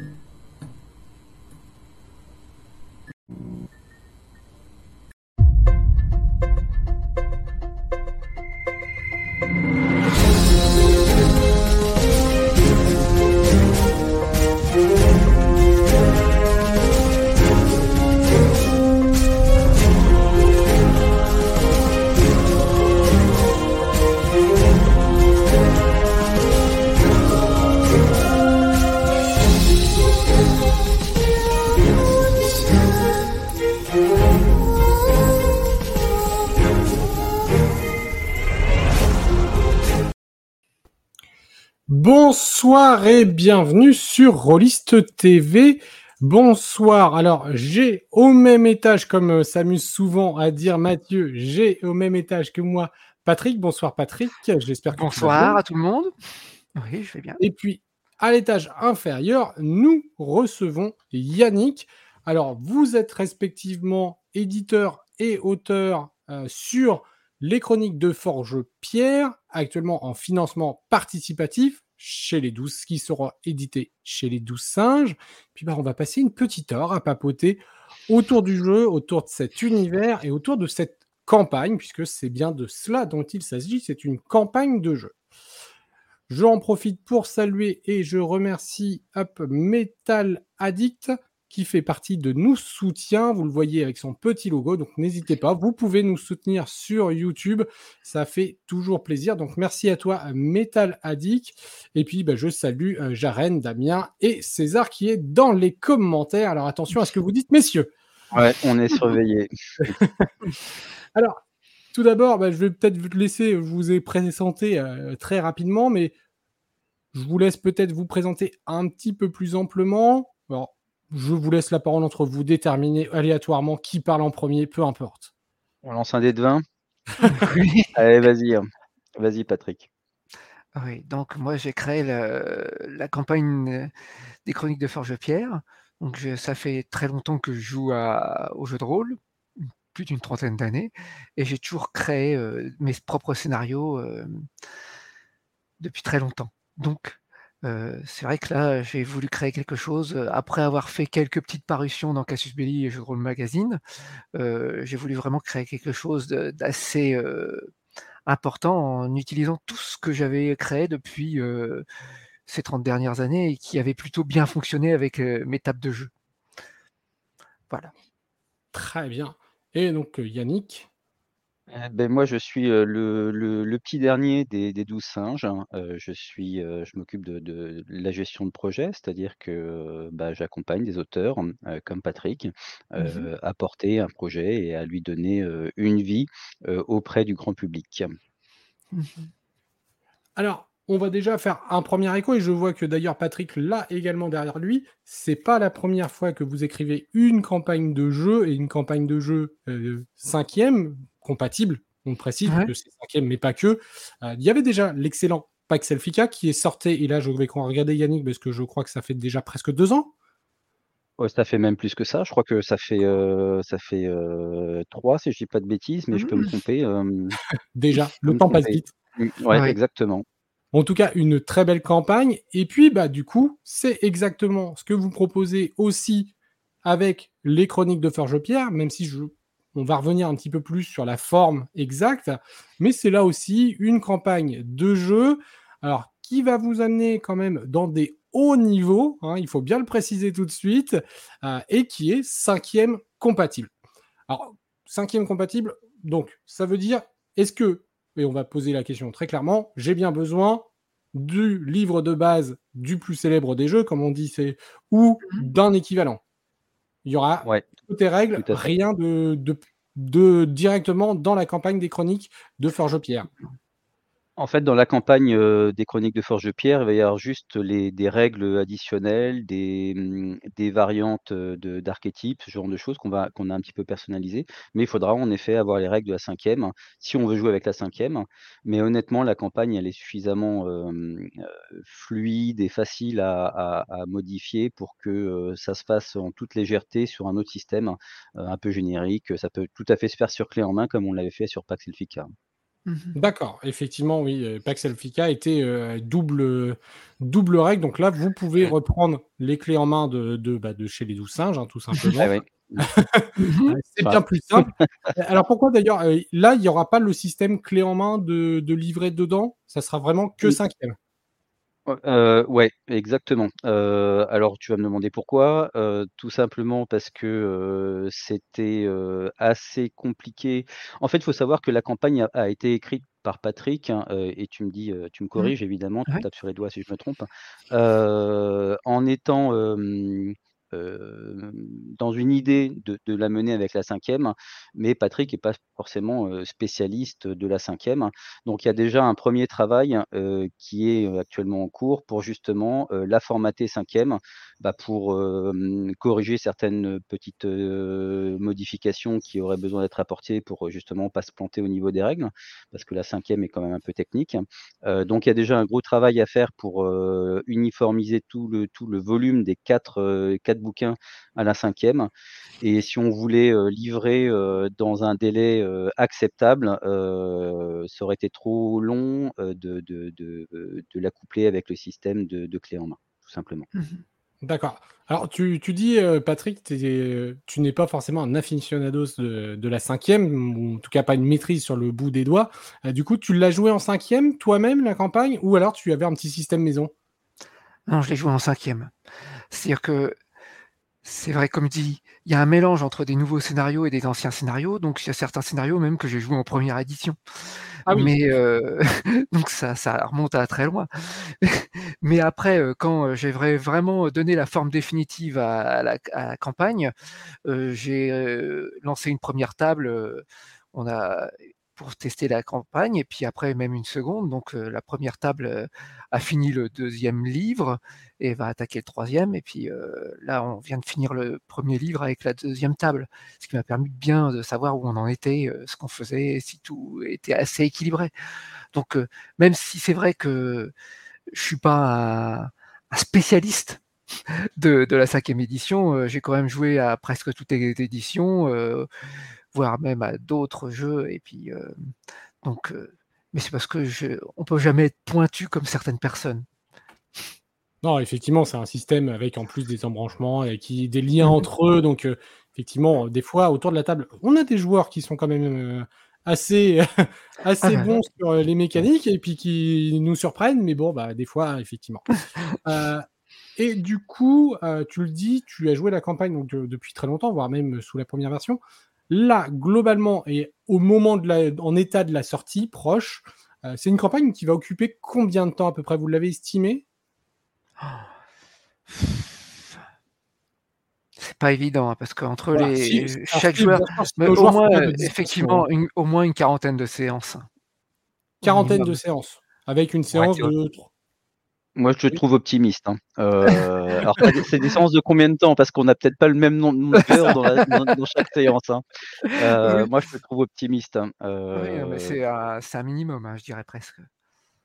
Mm. Bonsoir et bienvenue sur Rollist TV. Bonsoir. Alors, j'ai au même étage, comme euh, s'amuse souvent à dire Mathieu, j'ai au même étage que moi Patrick. Bonsoir Patrick. J'espère que Bonsoir à tout le monde. Oui, je vais bien. Et puis, à l'étage inférieur, nous recevons Yannick. Alors, vous êtes respectivement éditeur et auteur euh, sur les chroniques de Forge Pierre, actuellement en financement participatif chez les douze, qui sera édité chez les douze singes. Puis bah, on va passer une petite heure à papoter autour du jeu, autour de cet univers et autour de cette campagne, puisque c'est bien de cela dont il s'agit, c'est une campagne de jeu. J'en profite pour saluer et je remercie Up Metal Addict qui fait partie de Nous Soutient. Vous le voyez avec son petit logo, donc n'hésitez pas. Vous pouvez nous soutenir sur YouTube. Ça fait toujours plaisir. Donc merci à toi, Metal Addict. Et puis bah, je salue euh, Jaren, Damien et César qui est dans les commentaires. Alors attention à ce que vous dites, messieurs. Ouais, on est surveillé. Alors, tout d'abord, bah, je vais peut-être vous laisser, je vous ai présenté euh, très rapidement, mais je vous laisse peut-être vous présenter un petit peu plus amplement. Alors, je vous laisse la parole entre vous, déterminer aléatoirement qui parle en premier, peu importe. On lance un dé de 20 Allez, vas-y. Hein. Vas-y, Patrick. Oui, donc moi j'ai créé la, campagne des Chroniques de Forge Pierre. Donc ça fait très longtemps que je joue au jeu de rôle, plus d'une trentaine d'années, et j'ai toujours créé euh, mes propres scénarios euh, depuis très longtemps. Donc c'est vrai que là, j'ai voulu créer quelque chose, après avoir fait quelques petites parutions dans Casus Belli et Jeux de rôle magazine, j'ai voulu vraiment créer quelque chose d'assez, important en utilisant tout ce que j'avais créé depuis, ces 30 dernières années et qui avait plutôt bien fonctionné avec, mes tables de jeu. Voilà. Très bien et donc, Yannick? Eh ben, moi, je suis le, petit dernier des, des 12 singes. Hein. je suis, je m'occupe de, la gestion de projet, c'est-à-dire que bah, j'accompagne des auteurs comme Patrick Mmh à porter un projet et à lui donner une vie auprès du grand public. Mmh Alors, on va déjà faire un premier écho et je vois que d'ailleurs Patrick l'a également derrière lui. C'est pas la première fois que vous écrivez une campagne de jeu et une campagne de jeu cinquième compatible, on précise, que c'est cinquième, mais pas que. Euh, il y avait déjà l'excellent Pax Elfica qui est sorti, et là je vais regarder Yannick parce que je crois que ça fait déjà presque deux ans. Ouais, ça fait même plus que ça. Je crois que ça fait, euh, ça fait euh, trois, si je dis pas de bêtises, mais je peux me mmh. tromper. déjà, le temps passe vite. Mmh, ouais, exactement. En tout cas, une très belle campagne. Et puis, bah, du coup, c'est exactement ce que vous proposez aussi avec les chroniques de Forge Pierre, même si je on va revenir un petit peu plus sur la forme exacte, mais c'est là aussi une campagne de jeu, alors qui va vous amener quand même dans des hauts niveaux, hein, il faut bien le préciser tout de suite, euh, et qui est cinquième compatible. Alors, cinquième compatible, donc ça veut dire, est-ce que, et on va poser la question très clairement, j'ai bien besoin du livre de base du plus célèbre des jeux, comme on dit, c'est ou mmh d'un équivalent? Il y aura toutes les règles, rien de, de, directement dans la campagne des chroniques de Forge Pierre. En fait, dans la campagne euh, des chroniques de Forge Pierre, il va y avoir juste des règles additionnelles, des, mm, variantes euh, de, d'archétypes, ce genre de choses qu'on va a un petit peu personnalisé. Mais il faudra en effet avoir les règles de la cinquième si on veut jouer avec la cinquième. Mais honnêtement, la campagne elle est suffisamment euh, fluide et facile à, modifier pour que ça se fasse en toute légèreté sur un autre système un peu générique. Ça peut tout à fait se faire sur clé en main comme on l'avait fait sur Pax. Mmh D'accord, effectivement, oui, heu, Pax Elfica était, heu, double, double règle. Donc là, vous pouvez reprendre les clés en main de de, bah, de chez les 12 singes, hein, tout simplement. Ah oui. Heu, c'est bien plus simple. Alors pourquoi d'ailleurs, heu, là, il y aura pas le système clé en main de de livret dedans? Ça sera vraiment que Oui. 5e? Heu, ouais, exactement. Heu, alors tu vas me demander pourquoi? Heu, tout simplement parce que, heu, c'était, heu, assez compliqué. En fait, il faut savoir que la campagne a a été écrite par Patrick, hein, heu, et tu me dis, tu me Mmh. corriges évidemment, tu me tapes sur les doigts si je me trompe. Heu, en étant, dans une idée de la mener avec la 5e, mais Patrick est pas forcément, heu, spécialiste de la 5e. Donc il y a déjà un 1er travail, heu, qui est, actuellement en cours pour justement, la formater 5e, bah, pour, corriger certaines, petites, modifications qui auraient besoin d'être apportées pour, justement pas se planter au niveau des règles. Parce que la 5e est quand même un peu technique. Donc il y a déjà un gros travail à faire pour, uniformiser tout le volume des 4, heu, 4 bouquins à la 5e et si on voulait, livrer, dans un délai, acceptable, ça aurait été trop long, de de l'accoupler avec le système de clé en main, tout simplement. Mmh mh. D'accord. Alors tu tu dis, heu, Patrick, tu n'es pas forcément un aficionados de de la 5e ou en tout cas pas une maîtrise sur le bout des doigts. Heu, du coup, tu l'as joué en 5e toi-même la campagne ou alors tu avais un petit système maison? Non, je l'ai joué en 5e. C'est-à-dire que c'est vrai, comme dit, il y a un mélange entre des nouveaux scénarios et des anciens scénarios, donc il y a certains scénarios même que j'ai joués en 1re édition. Ah oui. Mais, heu, donc ça ça remonte à très loin. Mais après, heu, quand, heu, j'ai vrai vraiment donné la forme définitive à la à la campagne, j'ai, lancé une 1re table, on a pour tester la campagne et puis après même une 2nde. Donc, la 1re table, a fini le 2e livre et va attaquer le 3e et puis, là, on vient de finir le 1er livre avec la 2e table. Ce qui m'a permis de bien de savoir où on en était, ce qu'on faisait, si tout était assez équilibré. Donc, même si c'est vrai que je suis pas un spécialiste de la 5e édition, j'ai quand même joué à presque toutes les éditions, voire même à d'autres jeux et puis, heu, donc, heu, mais c'est parce que je on peut jamais être pointu comme certaines personnes. Non, effectivement, c'est un système avec en plus des embranchements et qui des liens Mmh mh. entre eux, donc, heu, effectivement, des fois autour de la table, on a des joueurs qui sont quand même, assez Ah assez bah, bons sur, les mécaniques et puis qui nous surprennent, mais bon, bah, des fois, effectivement. Et du coup, tu le dis, tu as joué la campagne donc, depuis très longtemps, voire même sous la 1re version. Là, globalement et au moment de la en état de la sortie proche, heu, c'est une campagne qui va occuper combien de temps à peu près, vous l'avez estimé? C'est pas évident, hein, parce qu'entre Voilà, les alors chaque si, joueur, mais au moins, hein. effectivement une au moins une quarantaine de séances. Quarantaine de séances, avec une Ouais, séance tu vois? de Moi, je te trouve optimiste, hein. Heu, alors c'est des séances de combien de temps? Parce qu'on a peut-être pas le même nombre d'heures dans dans dans chaque séance, hein. Oui. moi, je te trouve optimiste, hein. Oui, non, mais Heu c'est un un minimum, hein, je dirais presque.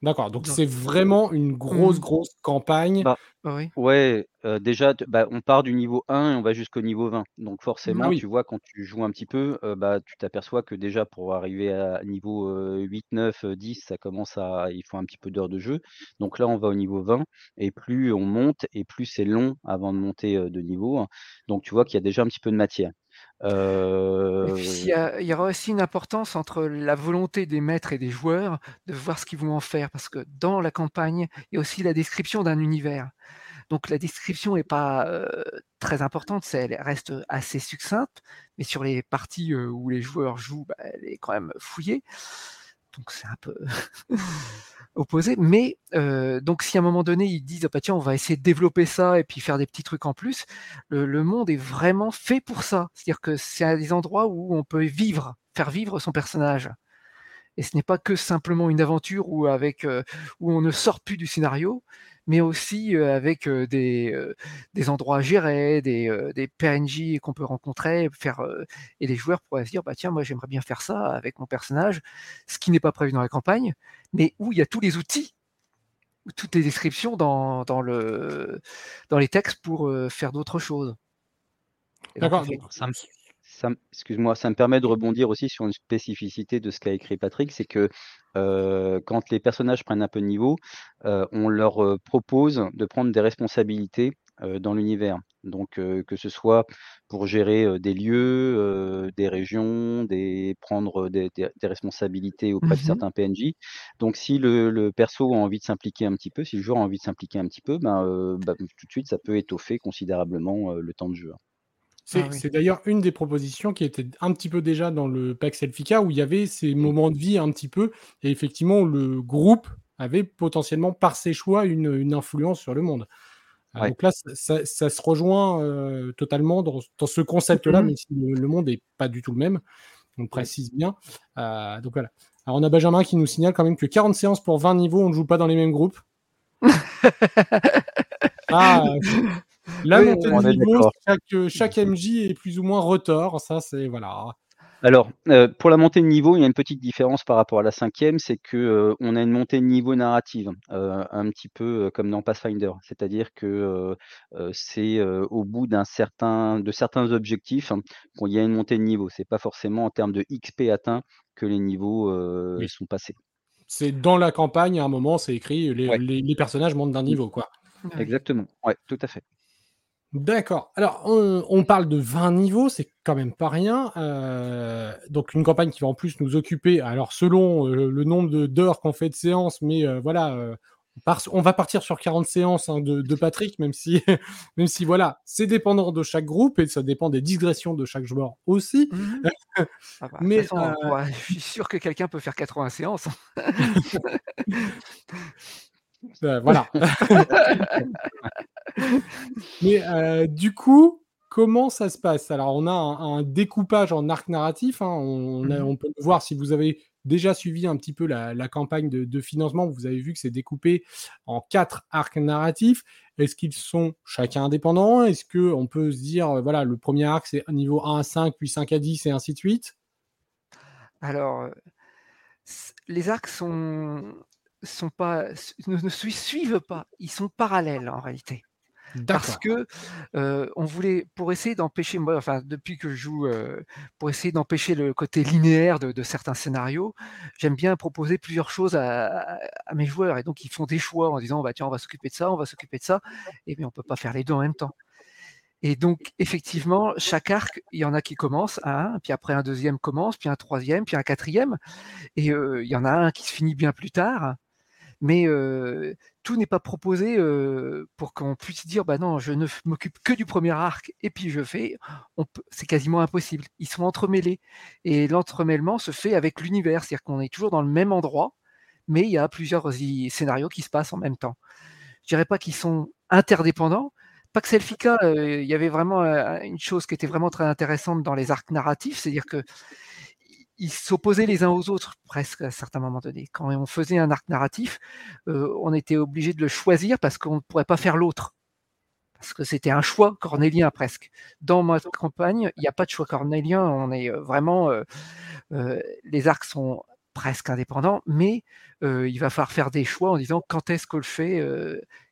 D'accord, donc c'est vraiment une grosse, mmh. grosse campagne. Bah, Oui. ouais, heu, déjà bah, on part du niveau 1 et on va jusqu'au niveau 20. Donc forcément, oui. tu vois, quand tu joues un petit peu, heu, bah, tu t'aperçois que déjà pour arriver à niveau, heu, 8-9, heu, 10, ça commence à il faut un petit peu d'heures de jeu. Donc là, on va au niveau 20 et plus on monte et plus c'est long avant de monter, de niveau. Donc tu vois qu'il y a déjà un petit peu de matière. Puis s'il Heu y a il y aura aussi une importance entre la volonté des maîtres et des joueurs de voir ce qu'ils vont en faire. Parce que dans la campagne, il y a aussi la description d'un univers. Donc la description est pas, heu, très importante, elle reste assez succincte, mais sur les parties, heu, où les joueurs jouent, bah, elle est quand même fouillée. Donc c'est un peu opposé, mais, heu, donc si à un moment donné, ils disent: «Ah bah, tiens, on va essayer de développer ça et puis faire des petits trucs en plus», le monde est vraiment fait pour ça. C'est-à-dire que c'est des endroits où on peut vivre, faire vivre son personnage. Et ce n'est pas que simplement une aventure où avec, heu, où on ne sort plus du scénario, mais aussi, avec, des, des endroits à gérer, des, des PNJ qu'on peut rencontrer, faire, et les joueurs pourraient se dire: «Bah, tiens, moi, j'aimerais bien faire ça avec mon personnage», ce qui n'est pas prévu dans la campagne, mais où il y a tous les outils, toutes les descriptions dans dans le dans les textes pour, faire d'autres choses. D'accord, donc effect ça me excuse-moi, ça me permet de rebondir aussi sur une spécificité de ce qu'a écrit Patrick, c'est que quand les personnages prennent un peu de niveau, on leur propose de prendre des responsabilités dans l'univers. Donc que ce soit pour gérer des lieux, des régions, des, prendre des, responsabilités auprès de Mmh certains PNJ. Donc si le, perso a envie de s'impliquer un petit peu, si le joueur a envie de s'impliquer un petit peu, ben, bah, tout de suite ça peut étoffer considérablement le temps de jeu. Ah c'est d'ailleurs une des propositions qui était un petit peu déjà dans le pack Selfica où il y avait ces moments de vie un petit peu et effectivement le groupe avait potentiellement par ses choix une, influence sur le monde. Euh, donc là, ça, se rejoint euh, totalement dans, ce concept-là, mais le, monde n'est pas du tout le même. On précise bien. Euh, donc voilà. Alors on a Benjamin qui nous signale quand même que 40 séances pour 20 niveaux, on ne joue pas dans les mêmes groupes. ah, la montée de niveau, chaque, MJ est plus ou moins retort. Ça, c'est voilà. Alors, pour la montée de niveau, il y a une petite différence par rapport à la cinquième, c'est que on a une montée de niveau narrative, un petit peu comme dans Pathfinder. C'est-à-dire que c'est au bout d'un certain, de certains objectifs hein, qu'il y a une montée de niveau. C'est pas forcément en termes de XP atteint que les niveaux sont passés. C'est dans la campagne, à un moment, c'est écrit, les, les personnages montent d'un mmh. niveau, quoi. Exactement, ouais, tout à fait. D'accord. Alors, on, parle de 20 niveaux, c'est quand même pas rien. Euh, donc, une campagne qui va en plus nous occuper, alors selon euh, le nombre d'heures qu'on fait de séances, mais euh, voilà, on, va partir sur 40 séances hein, de, Patrick, même si, même si voilà, c'est dépendant de chaque groupe et ça dépend des digressions de chaque joueur aussi. Mmh ah bah, mais je suis sûr que quelqu'un peut faire 80 séances. Hein. voilà. Mais euh, du coup, comment ça se passe? Alors, on a un, découpage en arc narratif. Hein. Mmh on, peut voir si vous avez déjà suivi un petit peu la, campagne de, financement. Vous avez vu que c'est découpé en quatre arcs narratifs. Est-ce qu'ils sont chacun indépendants Est-ce qu'on peut se dire, euh, voilà, le premier arc, c'est niveau 1 à 5, puis 5 à 10, et ainsi de suite? Alors, euh, les arcs sont, sont pas, ne, suivent pas, ils sont parallèles en réalité. Parce que on voulait, pour essayer d'empêcher, moi, enfin, depuis que je joue, pour essayer d'empêcher le côté linéaire de, certains scénarios, j'aime bien proposer plusieurs choses à, mes joueurs. Et donc, ils font des choix en disant, bah, tiens, on va s'occuper de ça, on va s'occuper de ça. Et bien, on peut pas faire les deux en même temps. Et donc, effectivement, chaque arc, il y en a qui commencent, un, puis après un deuxième commence, puis un troisième, puis un quatrième. Et il y en a un qui se finit bien plus tard mais tout n'est pas proposé pour qu'on puisse dire bah non, je ne m'occupe que du premier arc et puis je fais. C'est quasiment impossible. Ils sont entremêlés et l'entremêlement se fait avec l'univers, c'est-à-dire qu'on est toujours dans le même endroit, mais il y a plusieurs scénarios qui se passent en même temps. Je dirais pas qu'ils sont interdépendants. Pas que Selfica, il y avait vraiment une chose qui était vraiment très intéressante dans les arcs narratifs, c'est-à-dire que ils s'opposaient les uns aux autres presque à certains moments donnés. Quand on faisait un arc narratif, euh, on était obligé de le choisir parce qu'on ne pourrait pas faire l'autre. Parce que c'était un choix cornélien presque. Dans ma campagne, il n'y a pas de choix cornélien. On est euh, vraiment. Euh, les arcs sont presque indépendants, mais il va falloir faire des choix en disant quand est-ce que je fais,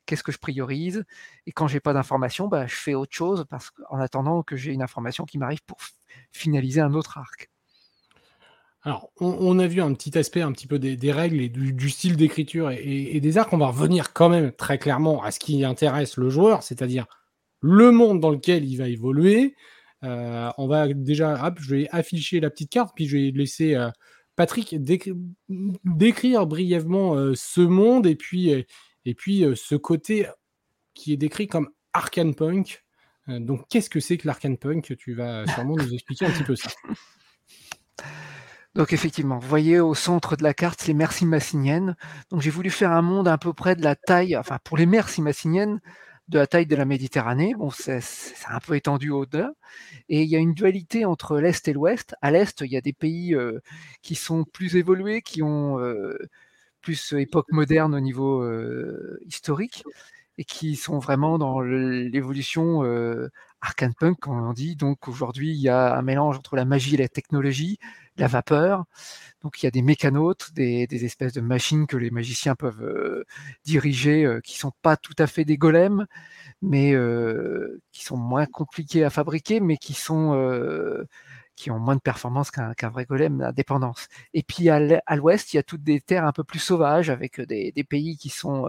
qu'est-ce que je priorise, et quand j'ai pas d'information, bah, je fais autre chose parce en attendant que j'ai une information qui m'arrive pour finaliser un autre arc. Alors, on, a vu un petit aspect un petit peu des, règles et du, style d'écriture et, des arcs. On va revenir quand même très clairement à ce qui intéresse le joueur, c'est-à-dire le monde dans lequel il va évoluer. Euh, on va déjà, je vais afficher la petite carte, puis je vais laisser euh, Patrick décrire brièvement euh, ce monde et puis, et puis ce côté qui est décrit comme arcane punk. donc, qu'est-ce que c'est que l'arcane punk? Tu vas sûrement nous expliquer un petit peu ça. Donc effectivement, vous voyez au centre de la carte les mers simassiniennes. Donc j'ai voulu faire un monde à peu près de la taille, enfin pour les mers simassiniennes, de la taille de la Méditerranée. Bon, c'est un peu étendu au-delà. Et il y a une dualité entre l'Est et l'Ouest. À l'Est, il y a des pays euh, qui sont plus évolués, qui ont euh, plus époque moderne au niveau euh, historique et qui sont vraiment dans l'évolution arcane punk, comme on dit. Donc aujourd'hui, il y a un mélange entre la magie et la technologie, la vapeur. Donc il y a des mécanotes, des, espèces de machines que les magiciens peuvent euh, diriger, euh, qui sont pas tout à fait des golems, mais euh, qui sont moins compliqués à fabriquer, mais qui sont qui ont moins de performance qu'un vrai golem d'indépendance. Et puis à l'ouest, il y a toutes des terres un peu plus sauvages, avec des, pays qui sont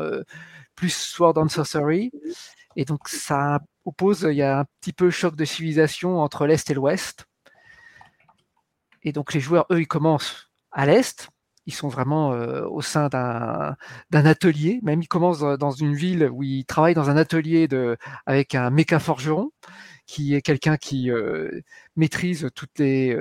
plus sword and sorcery. Et donc ça oppose, il y a un petit peu choc de civilisation entre l'est et l'ouest. Et donc les joueurs, eux, ils commencent à l'est, ils sont vraiment au sein d'un atelier. Même ils commencent dans une ville où ils travaillent dans un atelier avec un méca forgeron, qui est quelqu'un qui maîtrise toutes les,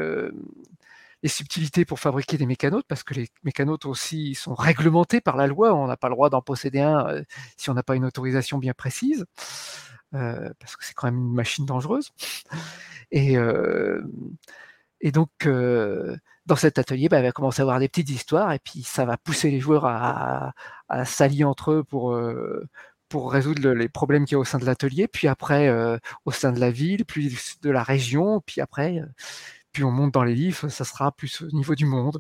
les, subtilités pour fabriquer des mécanotes, parce que les mécanotes aussi sont réglementés par la loi. On n'a pas le droit d'en posséder un si on n'a pas une autorisation bien précise. parce que c'est quand même une machine dangereuse. Et, et donc, dans cet atelier, bah, il va commencer à avoir des petites histoires et puis ça va pousser les joueurs à, s'allier entre eux pour, euh, pour résoudre les problèmes qu'il y a au sein de l'atelier, puis après euh, au sein de la ville, puis de la région, puis après, euh, puis on monte dans les livres, ça sera plus au niveau du monde.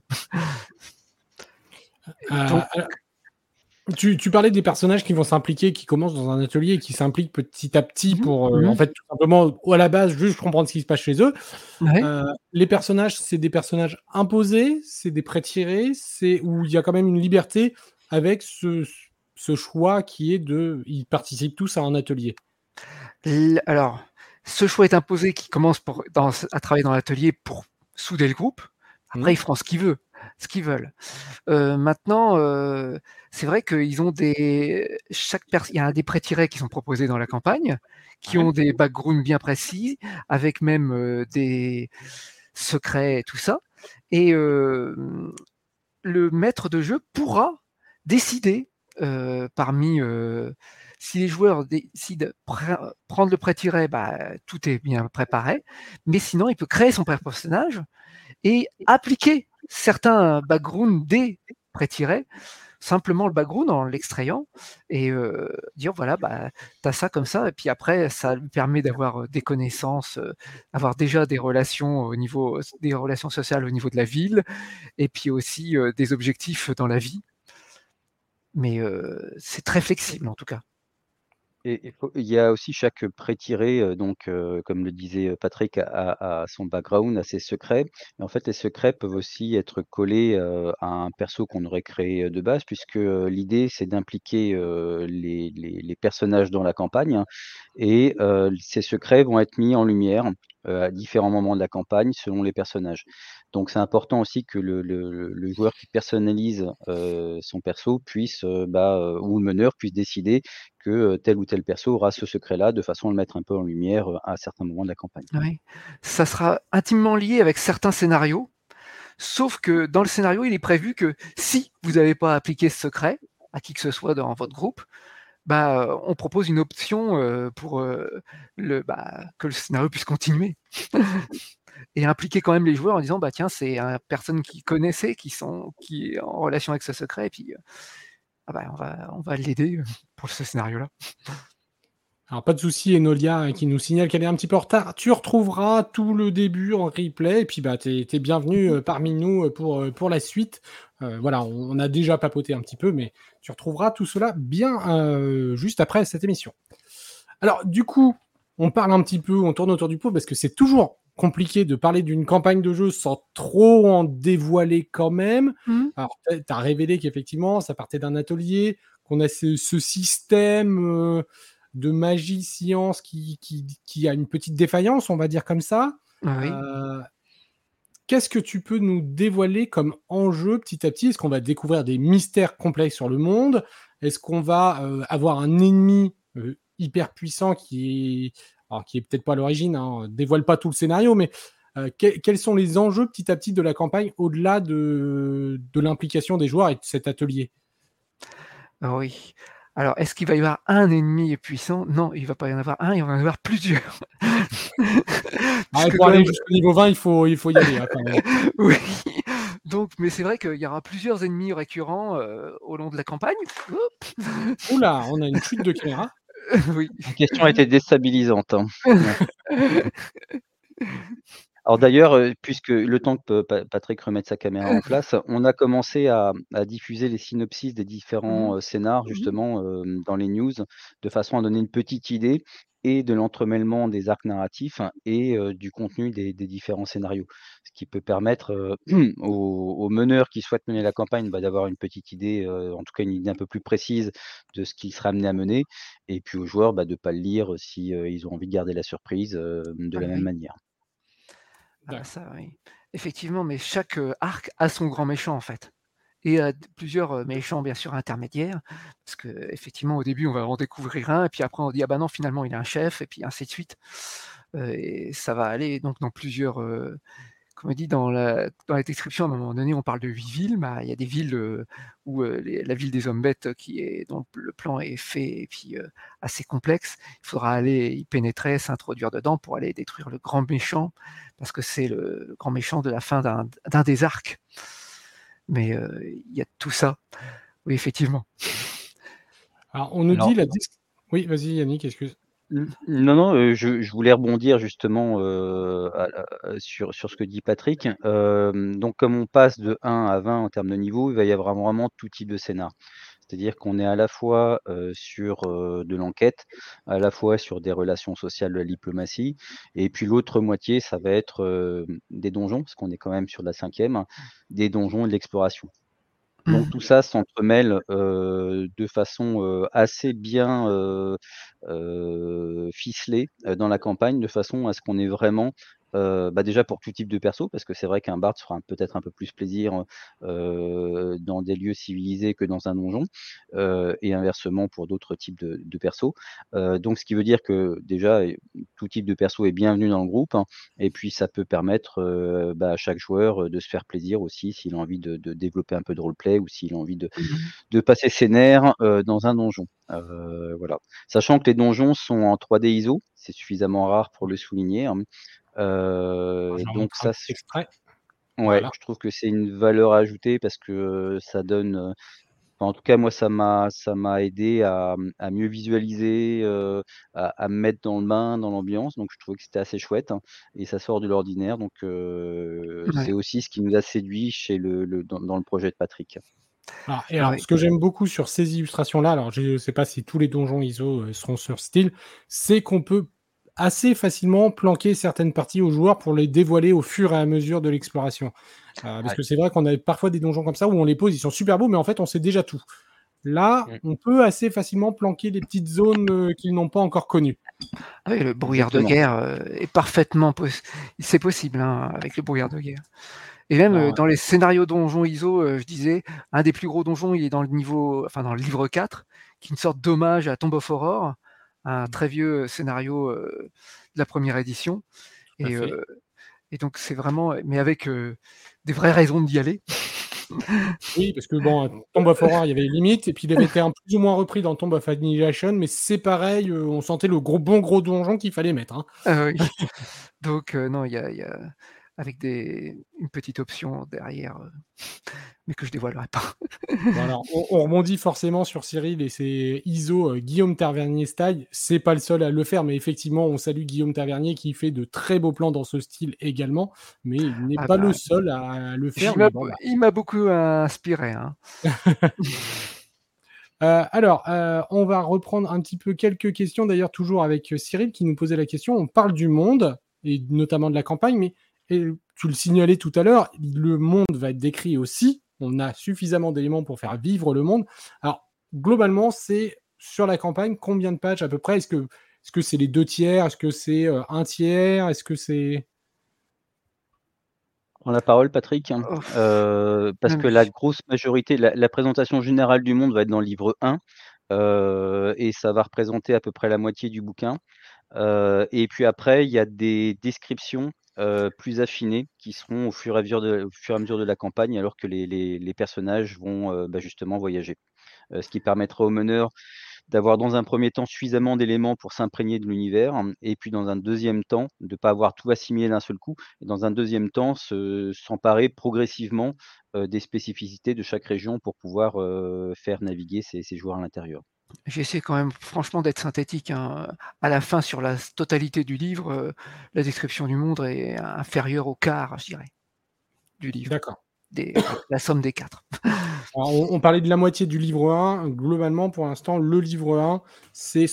Tu, parlais des personnages qui vont s'impliquer, qui commencent dans un atelier et qui s'impliquent petit à petit mmh pour, euh, mmh en fait, tout simplement, à la base, juste comprendre ce qui se passe chez eux. Euh, les personnages, c'est des personnages imposés, c'est des prêts tirés, c'est où il y a quand même une liberté avec ce, choix qui est de. Ils participent tous à un atelier. Alors, ce choix est imposé qui commence pour, à travailler dans l'atelier pour souder le groupe. Après, mmh. ils feront ce qu'ils veulent ce qu'ils veulent. Euh, maintenant, euh, c'est vrai qu'ils ont des. Chaque il y a des prêts tirés qui sont proposés dans la campagne, qui ont des backgrounds bien précis, avec même euh, des secrets et tout ça. Et le maître de jeu pourra décider parmi. si les joueurs décident de prendre le prêt tiré, bah, tout est bien préparé. Mais sinon, il peut créer son personnage et appliquer certains backgrounds des simplement le background en l'extrayant et euh, dire voilà bah as ça comme ça et puis après ça permet d'avoir euh, des connaissances euh, avoir déjà des relations au niveau des relations sociales au niveau de la ville et puis aussi des objectifs dans la vie. Mais c'est très flexible en tout cas il y a aussi chaque pré-tiré, donc comme le disait Patrick, a son background, a ses secrets. Et en fait, les secrets peuvent aussi être collés à un perso qu'on aurait créé de base, puisque l'idée, c'est d'impliquer les, personnages dans la campagne. Et ces secrets vont être mis en lumière à différents moments de la campagne selon les personnages. Donc c'est important aussi que le, joueur qui personnalise son perso puisse, bah, ou le meneur puisse décider que tel ou tel perso aura ce secret-là, de façon à le mettre un peu en lumière à certains moments de la campagne. Ça sera intimement lié avec certains scénarios, sauf que dans le scénario, il est prévu que si vous n'avez pas appliqué ce secret à qui que ce soit dans votre groupe, bah, on propose une option pour le, bah, que le scénario puisse continuer. et impliquer quand même les joueurs en disant bah tiens c'est une personne qui connaissait qui sont qui est en relation avec ce secret et puis ah bah, on va on va l'aider pour ce scénario là alors pas de souci, Enolia hein, qui nous signale qu'elle est un petit peu en retard. Tu retrouveras tout le début en replay et puis bah t'es es bienvenue parmi nous pour, pour la suite. voilà, on, a déjà papoté un petit peu, mais tu retrouveras tout cela bien juste après cette émission. Alors du coup, on parle un petit peu, on tourne autour du pot parce que c'est toujours compliqué de parler d'une campagne de jeu sans trop en dévoiler quand même. Mmh. Alors, tu as révélé qu'effectivement, ça partait d'un atelier, qu'on a ce, système euh, de magie, science qui, qui, a une petite défaillance, on va dire comme ça. Ah euh, qu'est-ce que tu peux nous dévoiler comme enjeu petit à petit? Est-ce qu'on va découvrir des mystères complexes sur le monde? Est-ce qu'on va euh, avoir un ennemi hyper puissant qui est alors qui est peut-être pas à l'origine, hein, dévoile pas tout le scénario, mais euh, quels sont les enjeux petit à petit de la campagne au-delà de, l'implication des joueurs et de cet atelier? Ah Oui. Alors, est-ce qu'il va y avoir un ennemi puissant? Non, il ne va pas y en avoir un, il va y en avoir plusieurs. Ah, pour aller jusqu'au niveau 20, il faut, il faut y aller. Hein, oui. Donc, mais c'est vrai qu'il y aura plusieurs ennemis récurrents euh, au long de la campagne. Oula, on a une chute de caméra. oui. La question a été déstabilisante. Hein. Alors d'ailleurs, puisque le temps que Patrick remette sa caméra en place, on a commencé à, diffuser les synopsis des différents mmh. scénars mmh. justement euh, dans les news, de façon à donner une petite idée et de l'entremêlement des arcs narratifs et du contenu des différents scénarios. Ce qui peut permettre, aux meneurs qui souhaitent mener la campagne, bah, d'avoir une petite idée, en tout cas une idée un peu plus précise de ce qu'ils seraient amenés à mener et puis aux joueurs, bah, de pas le lire si, ils ont envie de garder la surprise, de Ah la même oui. manière. Ah bah, ça oui. Effectivement, mais chaque, arc a son grand méchant, en fait et a d plusieurs, méchants bien sûr intermédiaires. Parce qu'effectivement au début on va en découvrir un et puis après on dit: «Ah bah non finalement il a un chef» et puis ainsi de suite. Et ça va aller donc dans plusieurs, comme on dit dans la dans la description à un moment donné on parle de 8 villes, bah, il y a des villes, heu, où, les la ville des hommes bêtes qui est dont le plan est fait et puis, heu, assez complexe. Il faudra aller y pénétrer, s'introduire dedans pour aller détruire le grand méchant, parce que c'est le grand méchant de la fin d'un des arcs. Mais, il y a tout ça. Oui effectivement. Alors on nous dit la dis oui vas-y Yannick, excuse. Non, non, je voulais rebondir justement, sur sur ce que dit Patrick. Donc comme on passe de 1 à 20 en termes de niveau, il va y avoir vraiment tout type de scénar. C'est-à-dire qu'on est à la fois, sur, de l'enquête, à la fois sur des relations sociales, de la diplomatie et puis l'autre moitié ça va être, des donjons, parce qu'on est quand même sur la 5e, des donjons et de l'exploration. Donc Mmh. tout ça s'entremêle, de façon, assez bien, ficelée, dans la campagne de façon à ce qu'on ait vraiment, heu, bah, déjà pour tout type de perso, parce que c'est vrai qu'un barde se fera peut-être un peu plus plaisir, heu, dans des lieux civilisés que dans un donjon, heu et inversement pour d'autres types de de persos. Heu, donc ce qui veut dire que déjà tout type de perso est bienvenu dans le groupe et puis ça peut permettre, bah, à chaque joueur, de se faire plaisir aussi s'il a envie de de développer un peu de roleplay ou s'il a envie de Mmh mh. de passer ses nerfs, dans un donjon. Voilà. Sachant que les donjons sont en 3D ISO, c'est suffisamment rare pour le souligner, hein. Donc ça petit c extrait. ouais, Voilà. je trouve que c'est une valeur ajoutée parce que ça donne, enfin en tout cas moi ça m'a ça m'a aidé à, mmh, à mieux visualiser, à à me mettre dans le bain, dans l'ambiance, donc je trouvais que c'était assez chouette et ça sort de l'ordinaire donc Ouais. c'est aussi ce qui nous a séduit chez le le dans dans le projet de Patrick. Alors et Ah alors ce que j'aime beaucoup sur ces illustrations-là, alors je sais pas si tous les donjons ISO, seront sur style, c'est qu'on peut assez facilement planquer certaines parties aux joueurs pour les dévoiler au fur et à mesure de l'exploration. Heu, parce Ouais. que c'est vrai qu'on avait parfois des donjons comme ça où on les pose, ils sont super beaux, mais en fait on sait déjà tout. Là, Mmh. on peut assez facilement planquer les petites zones, heu, qu'ils n'ont pas encore connues. Ah oui, le brouillard de guerre, heu, est parfaitement poss c'est possible, hein, avec le brouillard de guerre et même, Alors dans les scénarios donjons ISO, je disais, un des plus gros donjons, il est dans le niveau enfin dans le livre 4, qui est une sorte d'hommage à Tomb of Horror, un Mmh. très vieux scénario, de la 1re édition et donc c'est vraiment mais avec, des vraies raisons d'y aller. Oui, parce que bon, Tomb of Horror, il y avait les limites et puis il avait été un plus ou moins repris dans Tomb of Annihilation, mais c'est pareil, on sentait le gros bon gros donjon qu'il fallait mettre, hein. Ah oui. Donc non, il y a il y a avec des une petite option derrière, heu, mais que je dévoilerai pas. Bon alors, on on rebondit forcément sur Cyril et ses ISO, heu, Guillaume Tavernier style. C'est pas le seul à le faire, mais effectivement, on salue Guillaume Tavernier qui fait de très beaux plans dans ce style également, mais il n'est Ah pas le bah seul à le faire, bon bah il m'a beaucoup inspiré, hein. Heu, alors, on va reprendre un petit peu quelques questions d'ailleurs toujours avec, Cyril qui nous posait la question. On parle du monde et notamment de la campagne, mais et tu le signalais tout à l'heure, le monde va être décrit aussi. On a suffisamment d'éléments pour faire vivre le monde. Alors globalement, c'est sur la campagne, combien de pages à peu près? Est-ce que est-ce que c'est les 2/3? Est-ce que c'est, heu, 1/3? Est-ce que c'est Prends la parole Patrick, heu, parce non que la grosse majorité, la la présentation générale du monde va être dans le livre 1, heu et ça va représenter à peu près la moitié du bouquin, et puis après il y a des descriptions, heu, plus affinées qui seront au fur et à mesure de au la campagne alors que les personnages vont, heu, bah, justement voyager. Heu, ce qui permettra aux meneurs d'avoir dans un 1er temps suffisamment d'éléments pour s'imprégner de l'univers et puis dans un 2e temps, de pas avoir tout assimilé d'un seul coup et dans un 2e temps se s'emparer progressivement, des spécificités de chaque région pour pouvoir, faire naviguer ses ses joueurs à l'intérieur. J'ai essayé quand même franchement d'être synthétique, hein, à la fin sur la totalité du livre, heu, la description du monde est inférieure au quart, je dirais, du livre, D'accord. des la somme des 4. Alors on on parlait de la moitié du livre 1, globalement pour l'instant le livre 1, c'est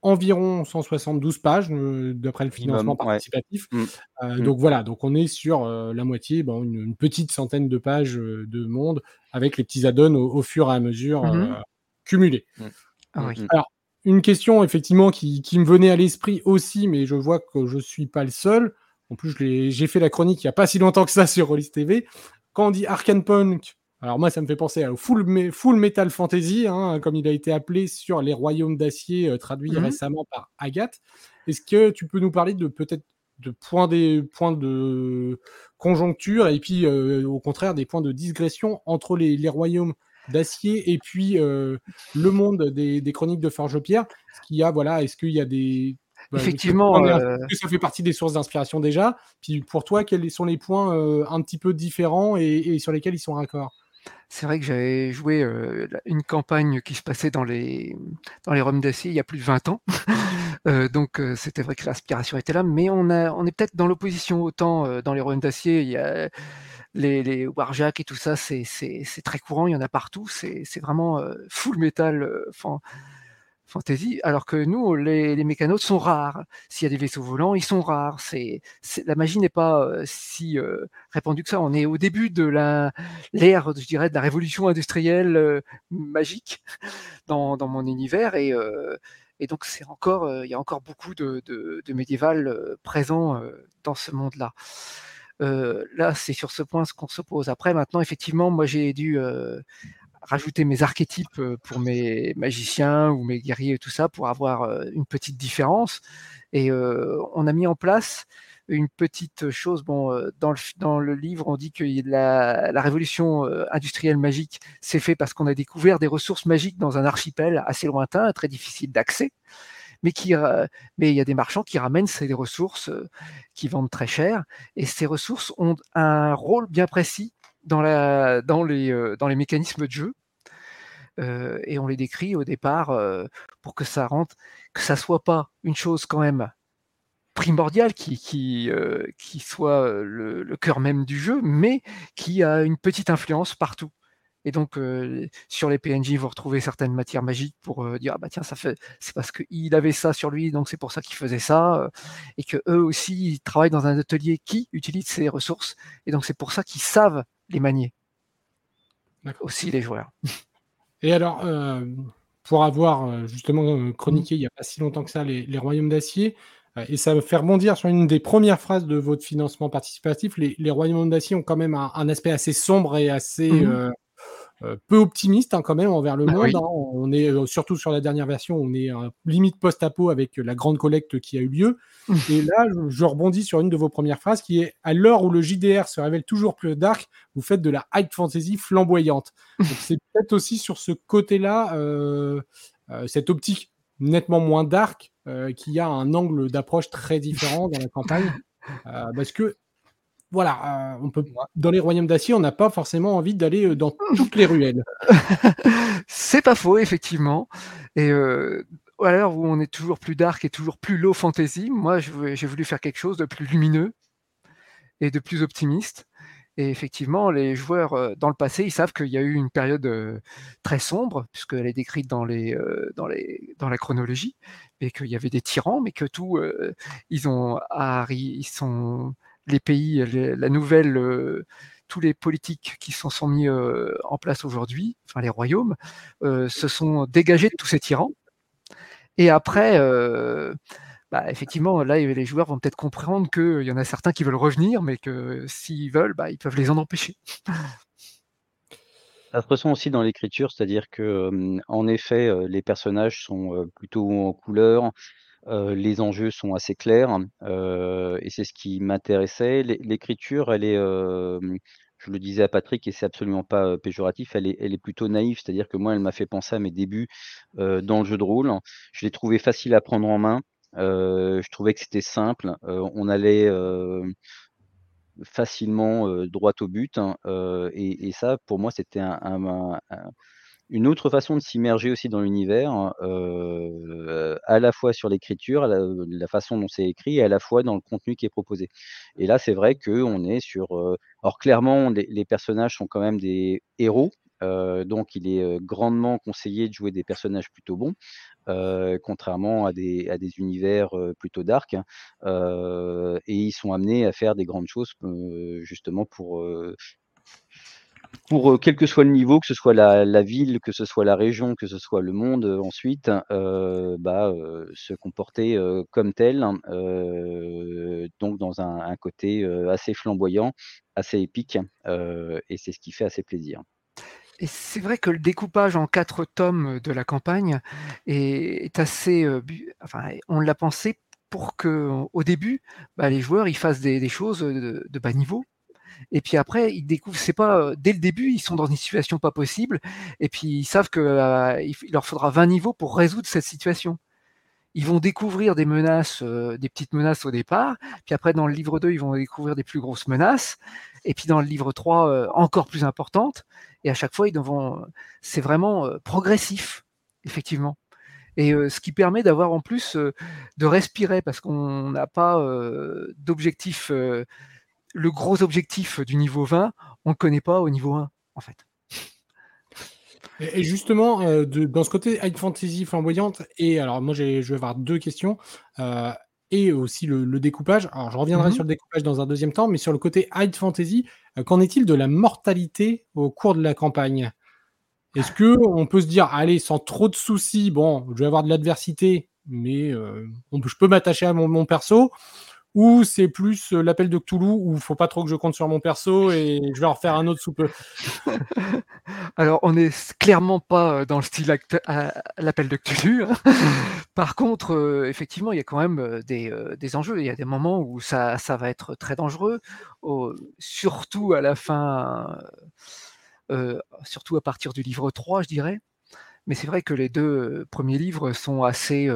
environ 172 pages d'après le financement participatif. Mmh. Mmh. Donc voilà, donc on est sur la moitié, bon, une, petite centaine de pages de monde avec les petits add-ons au, fur et à mesure mmh cumulés. Ah Alors, une question effectivement qui, qui me venait à l'esprit aussi, mais je vois que je suis pas le seul. En plus, j'ai fait la chronique il n'y a pas si longtemps que ça sur Rollis TV. Quand on dit Arkane Punk, alors moi, ça me fait penser au Full, full Metal Fantasy, hein, comme il a été appelé sur Les Royaumes d'Acier, euh, traduit mmh récemment par Agathe. Est-ce que tu peux nous parler de peut-être de points, des, points de conjoncture et puis euh, au contraire des points de digression entre les, les royaumes d'acier et puis euh, le monde des, des, chroniques de Forge Pierre Est-ce qu'il y a, voilà, est-ce qu'il y a des, bah, Effectivement. Euh, ça fait partie des sources d'inspiration déjà. Puis pour toi, quels sont les points euh, un petit peu différents et, sur lesquels ils sont raccords C'est vrai que j'avais joué euh, une campagne qui se passait dans les, dans les Roms d'acier il y a plus de 20 ans. donc c'était vrai que l'inspiration était là, mais on, a, on est peut-être dans l'opposition. Autant dans les Roms d'acier, il y a les, les Warjack et tout ça, c'est très courant, il y en a partout. C'est vraiment full metal fantasy, alors que nous, les, les sont rares. S'il y a des vaisseaux volants, ils sont rares. C'est, la magie n'est pas euh, si euh, répandue que ça. On est au début de l'ère, je dirais, de la révolution industrielle euh, magique dans, mon univers et donc c'est encore, il y a encore beaucoup de médiéval présent dans ce monde-là. Là, c'est sur ce point ce qu'on se pose. Après, maintenant, effectivement, moi j'ai dû rajouter mes archétypes pour mes magiciens ou mes guerriers et tout ça pour avoir une petite différence. Et on a mis en place une petite chose. Bon, dans le, dans le livre, on dit que la, la révolution industrielle magique s'est fait parce qu'on a découvert des ressources magiques dans un archipel assez lointain, très difficile d'accès. Mais, qui, mais il y a des marchands qui ramènent ces ressources qui vendent très cher. Et ces ressources ont un rôle bien précis dans, euh, les mécanismes de jeu. Euh, et on les décrit au départ euh, pour que ça rentre, que ça soit pas une chose quand même primordiale qui, soit le, cœur même du jeu, mais qui a une petite influence partout. Et donc sur les PNJ, vous retrouvez certaines matières magiques pour dire ah bah tiens ça fait c'est parce qu'il avait ça sur lui donc c'est pour ça qu'il faisait ça et que eux aussi ils travaillent dans un atelier qui utilise ces ressources et donc c'est pour ça qu'ils savent les manier. Aussi les joueurs. Et alors, pour avoir justement euh, chroniqué il n'y a pas si longtemps que ça les, royaumes d'acier, et ça me fait rebondir sur une des premières phrases de votre financement participatif, les, royaumes d'acier ont quand même un, aspect assez sombre et assez mmh euh, peu optimiste hein, quand même envers le bah monde. Hein. On est euh, surtout sur la dernière version, on est limite post-apo avec la grande collecte qui a eu lieu. Et là, je, rebondis sur une de vos premières phrases qui est à l'heure où le JDR se révèle toujours plus dark, vous faites de la high fantasy flamboyante. c'est peut-être aussi sur ce côté-là, euh, cette optique nettement moins dark, qui a un angle d'approche très différent dans la campagne. parce que voilà, euh, on peut, dans les royaumes d'acier, on n'a pas forcément envie d'aller euh, dans toutes les ruelles. c'est pas faux, effectivement. Et euh, à l'heure où on est toujours plus dark et toujours plus low fantasy, moi j'ai voulu faire quelque chose de plus lumineux et de plus optimiste. Et effectivement, les joueurs euh, dans le passé, ils savent qu'il y a eu une période très sombre, puisqu'elle est décrite dans, les, dans, les, dans la chronologie, et qu'il y avait des tyrans, mais que tout, ils ont, ils sont les pays, la nouvelle, euh, tous les politiques qui sont, sont mis euh, en place aujourd'hui, enfin les royaumes, euh, se sont dégagés de tous ces tyrans. Et après, bah, effectivement, là, les joueurs vont peut-être comprendre qu'il y en a certains qui veulent revenir, mais que s'ils veulent, bah, ils peuvent les en empêcher. Ça se aussi dans l'écriture, c'est-à-dire que, en effet, les personnages sont plutôt en couleur, les enjeux sont assez clairs, et c'est ce qui m'intéressait. l'écriture, elle est, je le disais à Patrick et c'est absolument pas, péjoratif, elle est plutôt naïve. C'est-à-dire que moi, elle m'a fait penser à mes débuts, dans le jeu de rôle. Je l'ai trouvé facile à prendre en main, je trouvais que c'était simple, on allait, facilement, droit au but, hein, et ça, pour moi, c'était un une autre façon de s'immerger aussi dans l'univers, hein, à la fois sur l'écriture, la façon dont c'est écrit et à la fois dans le contenu qui est proposé. Et là, c'est vrai qu'on est sur, alors clairement, les personnages sont quand même des héros, donc il est, grandement conseillé de jouer des personnages plutôt bons. contrairement à des, à des univers plutôt dark. et ils sont amenés à faire des grandes choses justement pour pour quel que soit le niveau, que ce soit la, ville, que ce soit la région, que ce soit le monde ensuite, bah, se comporter comme tel, donc dans un, côté assez flamboyant, assez épique, et c'est ce qui fait assez plaisir. Et c'est vrai que le découpage en quatre tomes de la campagne est, assez, enfin, on l'a pensé pour que, au début, bah, les joueurs ils fassent des, choses de bas niveau, et puis après, ils découvrent, c'est pas dès le début, ils sont dans une situation pas possible, et puis ils savent qu'il leur faudra 20 niveaux pour résoudre cette situation. Ils vont découvrir des menaces, des petites menaces au départ, puis après dans le livre 2, ils vont découvrir des plus grosses menaces, et puis dans le livre 3, encore plus importantes, et à chaque fois, ils vont, c'est vraiment progressif, effectivement. Et ce qui permet d'avoir en plus de respirer, parce qu'on n'a pas d'objectif le gros objectif du niveau 20, on ne le connaît pas au niveau 1, en fait. Et justement, euh, dans ce côté high fantasy flamboyante, et alors moi je vais avoir deux questions, euh, et aussi le, découpage. Alors je reviendrai mmh sur le découpage dans un deuxième temps, mais sur le côté high fantasy, euh, qu'en est-il de la mortalité au cours de la campagne? Est-ce que on peut se dire, allez, sans trop de soucis, bon, je vais avoir de l'adversité, mais je peux m'attacher à mon perso? Ou c'est plus euh, l'appel de Cthulhu où il faut pas trop que je compte sur mon perso et je vais en refaire un autre sous peu Alors, on n'est clairement pas euh, dans le style l'appel de Cthulhu. Hein. Par contre, euh, effectivement, il y a quand même des, enjeux. Il y a des moments où ça, va être très dangereux, surtout à la fin, surtout à partir du livre 3, je dirais. Mais c'est vrai que les deux premiers livres sont assez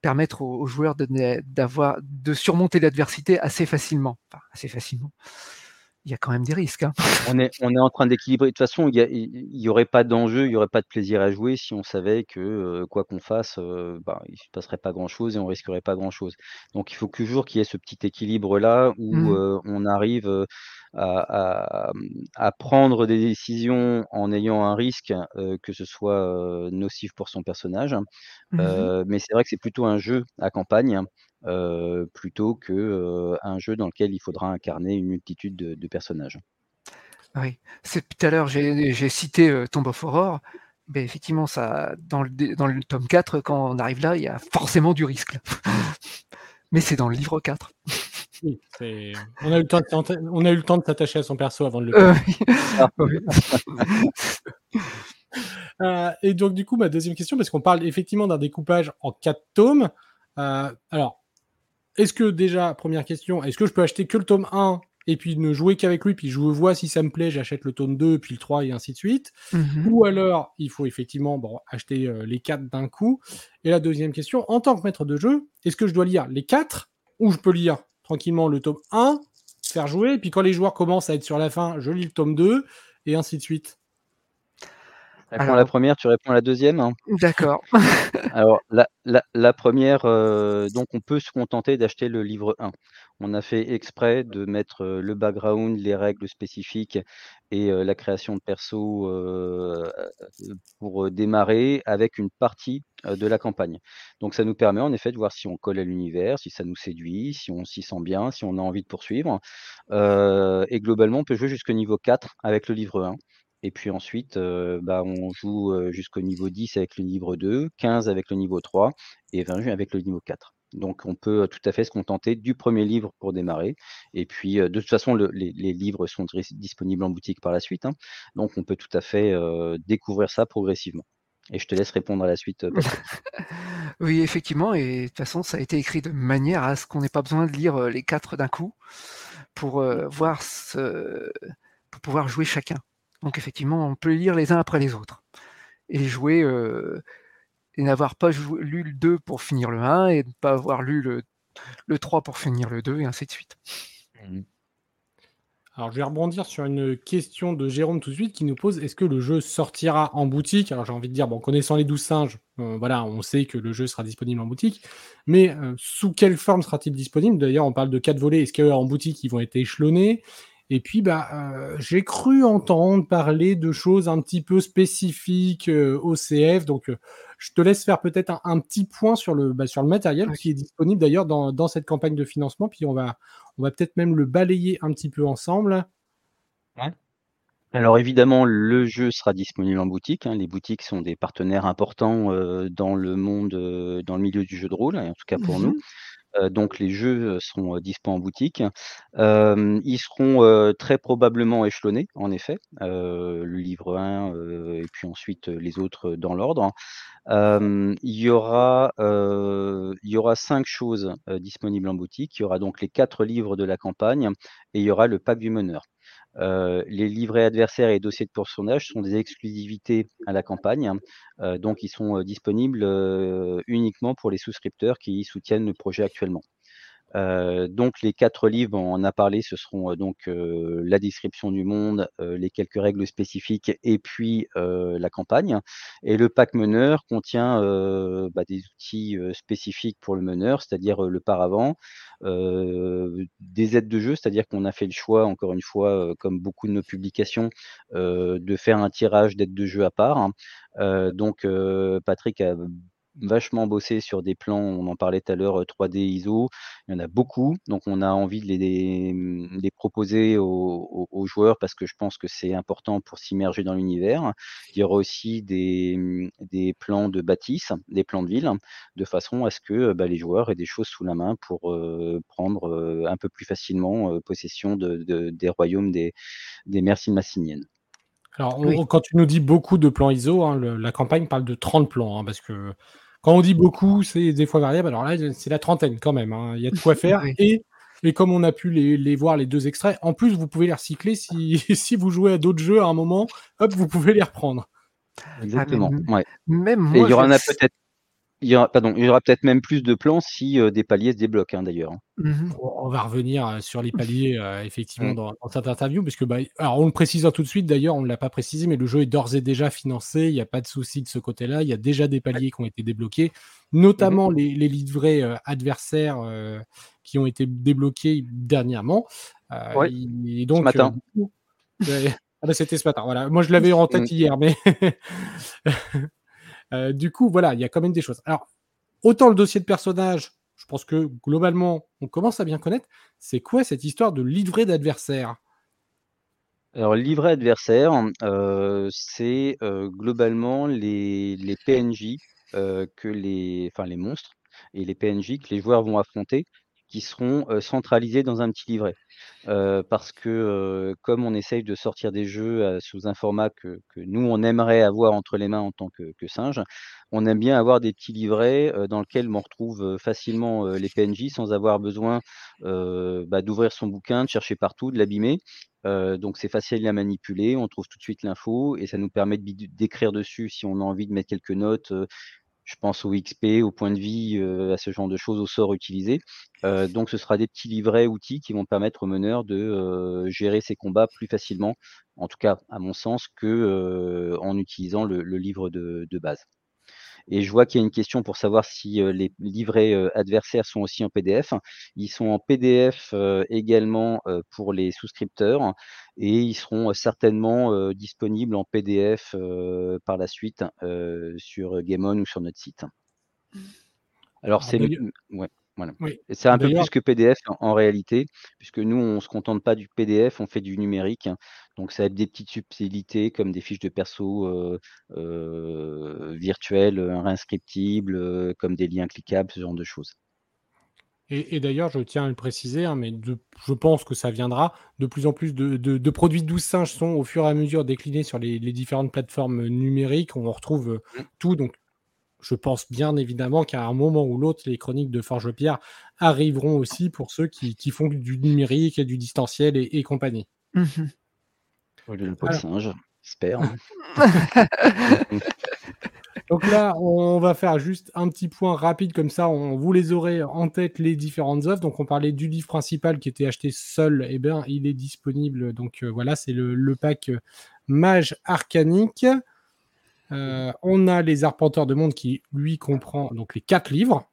permettre aux, joueurs de, d'avoir, de surmonter l'adversité assez facilement. Enfin, assez facilement. Il y a quand même des risques. Hein. On, est, on est en train d'équilibrer. De toute façon, il n'y aurait pas d'enjeu, il n'y aurait pas de plaisir à jouer si on savait que euh, quoi qu'on fasse, euh, bah, il ne se passerait pas grand-chose et on risquerait pas grand-chose. Donc il faut toujours qu'il y ait ce petit équilibre-là où mmh. euh, on arrive à, prendre des décisions en ayant un risque que ce soit nocif pour son personnage. Mmh mais c'est vrai que c'est plutôt un jeu à campagne plutôt que un jeu dans lequel il faudra incarner une multitude de, personnages. Oui, c'est tout à l'heure j'ai cité Tomb of Horror. Mais effectivement, ça, dans, le, dans le tome 4, quand on arrive là, il y a forcément du risque. Mais c'est dans le livre 4 on, a eu le temps de s'attacher à son perso avant de le euh, euh, et donc, du coup, ma deuxième question, parce qu'on parle effectivement d'un découpage en quatre tomes. Euh, alors, est-ce que déjà, première question, est-ce que je peux acheter que le tome 1 et puis ne jouer qu'avec lui, puis je vois si ça me plaît, j'achète le tome 2, puis le 3 et ainsi de suite. Mhm. Ou alors, il faut effectivement bon, acheter les 4 d'un coup. Et la deuxième question, en tant que maître de jeu, est-ce que je dois lire les 4 ou je peux lire tranquillement le tome 1, faire jouer, puis quand les joueurs commencent à être sur la fin, je lis le tome 2, et ainsi de suite. Réponds à la première, tu réponds à la deuxième. Hein. D'accord. Alors, la, première, euh, donc on peut se contenter d'acheter le livre 1. On a fait exprès de mettre euh, le background, les règles spécifiques et euh, la création de perso pour démarrer avec une partie de la campagne. Donc ça nous permet en effet de voir si on colle à l'univers, si ça nous séduit, si on s'y sent bien, si on a envie de poursuivre. et globalement, on peut jouer jusqu'au niveau 4 avec le livre 1. Et puis ensuite, bah, on joue jusqu'au niveau 10 avec le niveau 2, 15 avec le niveau 3 et 20 avec le niveau 4. Donc on peut tout à fait se contenter du premier livre pour démarrer. Et puis de toute façon, les, livres sont disponibles en boutique par la suite. Hein. Donc on peut tout à fait découvrir ça progressivement. Et je te laisse répondre à la suite. oui, effectivement. Et de toute façon, ça a été écrit de manière à ce qu'on n'ait pas besoin de lire les quatre d'un coup pour voir ce... pour pouvoir jouer chacun. Donc effectivement, on peut lire les uns après les autres et jouer euh, et n'avoir pas lu le 2 pour finir le 1 et ne pas avoir lu le, le 3 pour finir le 2 et ainsi de suite. Mmh. Alors je vais rebondir sur une question de Jérôme tout de suite qui nous pose est-ce que le jeu sortira en boutique? Alors j'ai envie de dire, bon, connaissant les 12 singes, euh, voilà, on sait que le jeu sera disponible en boutique, mais euh, sous quelle forme sera-t-il disponible? D'ailleurs, on parle de 4 volets, est-ce qu'en boutique ils vont être échelonnés? Et puis, bah, euh, j'ai cru entendre parler de choses un petit peu spécifiques euh, au CF. Donc, euh, je te laisse faire peut-être un, petit point sur le, bah, sur le matériel qui est disponible d'ailleurs dans, dans, cette campagne de financement. Puis on va, on va peut-être même le balayer un petit peu ensemble. Alors évidemment, le jeu sera disponible en boutique. Hein. Les boutiques sont des partenaires importants dans le monde, dans le milieu du jeu de rôle, en tout cas pour nous. Donc les jeux seront disponibles en boutique. ils seront très probablement échelonnés, en effet. le livre 1 et puis ensuite les autres dans l'ordre. il y aura il y aura cinq choses disponibles en boutique. Il y aura donc les quatre livres de la campagne et il y aura le pack du meneur. Euh, les livrets adversaires et dossiers de pourcentage sont des exclusivités à la campagne, euh, donc ils sont euh, disponibles uniquement pour les souscripteurs qui soutiennent le projet actuellement. Donc les quatre livres, on en a parlé, ce seront donc euh, la description du monde, les quelques règles spécifiques et puis la campagne. Et le pack meneur contient bah, des outils spécifiques pour le meneur, c'est-à-dire le paravent, des aides de jeu, c'est-à-dire qu'on a fait le choix, encore une fois, comme beaucoup de nos publications, de faire un tirage d'aides de jeu à part. Hein. donc Patrick a vachement bossé sur des plans, on en parlait tout à l'heure, 3D ISO. Il y en a beaucoup, donc on a envie de les, mmh, proposer aux, joueurs parce que je pense que c'est important pour s'immerger dans l'univers. Il y aura aussi des, mmh, plans de bâtisse, des plans de ville, de façon à ce que bah, les joueurs aient des choses sous la main pour prendre un peu plus facilement possession de, des royaumes des, des merci massiniennes. Alors, quand tu nous dis beaucoup de plans ISO, hein, la campagne parle de 30 plans, hein, parce que quand on dit beaucoup, c'est des fois variable. Alors là, c'est la trentaine quand même. Hein. Il y a de quoi faire. et, et, comme on a pu les, voir, les deux extraits, en plus, vous pouvez les recycler si, si vous jouez à d'autres jeux à un moment. Hop, vous pouvez les reprendre. Exactement. Ah, même moi, et il y aura peut-être il y aura, pardon, il y aura peut-être même plus de plans si euh, des paliers se débloquent hein, d'ailleurs. Hein. Mmh on va revenir euh, sur les paliers euh, effectivement mmh. dans, cette interview, parce que bah, alors on le précisera tout de suite d'ailleurs, on ne l'a pas précisé, mais le jeu est d'ores et déjà financé, il n'y a pas de souci de ce côté-là, il y a déjà des paliers qui ont été débloqués, notamment mmh les, les, livrets adversaires qui ont été débloqués dernièrement. Et donc, ce matin. ah bah, c'était ce matin, voilà. Moi je l'avais en tête hier, mais Euh, du coup, voilà, il y a quand même des choses. Alors, autant le dossier de personnage, je pense que globalement, on commence à bien connaître. C'est quoi cette histoire de livret d'adversaire? Alors, livret adversaire, euh, c'est euh, globalement les, PNJ que les, enfin les monstres et les PNJ que les joueurs vont affronter, qui seront centralisés dans un petit livret parce que comme on essaye de sortir des jeux sous un format que, nous on aimerait avoir entre les mains en tant que, singe, on aime bien avoir des petits livrets dans lesquels on retrouve facilement les PNJ sans avoir besoin bah, d'ouvrir son bouquin, de chercher partout, de l'abîmer. donc c'est facile à manipuler, on trouve tout de suite l'info et ça nous permet d'écrire dessus si on a envie de mettre quelques notes, je pense au XP, au point de vie, euh, à ce genre de choses, au sort utilisé. Euh, donc ce sera des petits livrets outils qui vont permettre au meneur de euh, gérer ses combats plus facilement, en tout cas à mon sens, que en utilisant le, livre de base. Et je vois qu'il y a une question pour savoir si les livrets adversaires sont aussi en PDF. Ils sont en PDF également pour les souscripteurs et ils seront certainement disponibles en PDF par la suite sur Gameon ou sur notre site. Alors, c'est. Ouais. C'est un peu plus que PDF en, réalité, puisque nous, on ne se contente pas du PDF, on fait du numérique. Donc, ça a des petites subtilités comme des fiches de perso euh, euh, virtuelles, euh, réinscriptibles, comme des liens cliquables, ce genre de choses. Et, d'ailleurs, je tiens à le préciser, hein, mais je pense que ça viendra. De plus en plus de, produits de 12 singes sont au fur et à mesure déclinés sur les, les différentes plateformes numériques. On retrouve mmh. tout. Donc, je pense bien évidemment qu'à un moment ou l'autre, les chroniques de Forge-Pierre arriveront aussi pour ceux qui, font du numérique et du distanciel et, compagnie. Mmh le singe, j'espère. Donc là, on va faire juste un petit point rapide comme ça, on, vous les aurez en tête les différentes œuvres. Donc on parlait du livre principal qui était acheté seul, et eh bien il est disponible. Donc euh, voilà, c'est le, le, pack Mage Arcanique. Euh, on a les Arpenteurs de Monde qui, lui, comprend donc les quatre livres.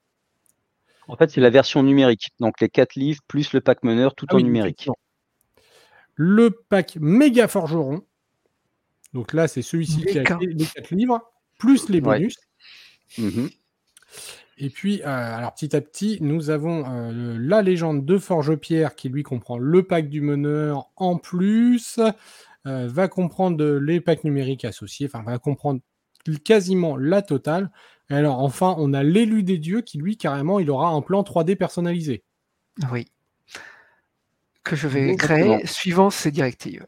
En fait, c'est la version numérique. Donc les quatre livres plus le pack meneur tout ah en numérique. Le pack méga forgeron. Donc là, c'est celui-ci qui a les quatre livres, plus les bonus. Mmh Et puis, euh, alors petit à petit, nous avons euh, la légende de Forge-Pierre qui lui comprend le pack du meneur en plus, euh, va comprendre les packs numériques associés, enfin va comprendre quasiment la totale. Et alors enfin, on a l'élu des dieux qui lui carrément, il aura un plan 3D personnalisé. Oui. Que je vais créer suivant ces directives.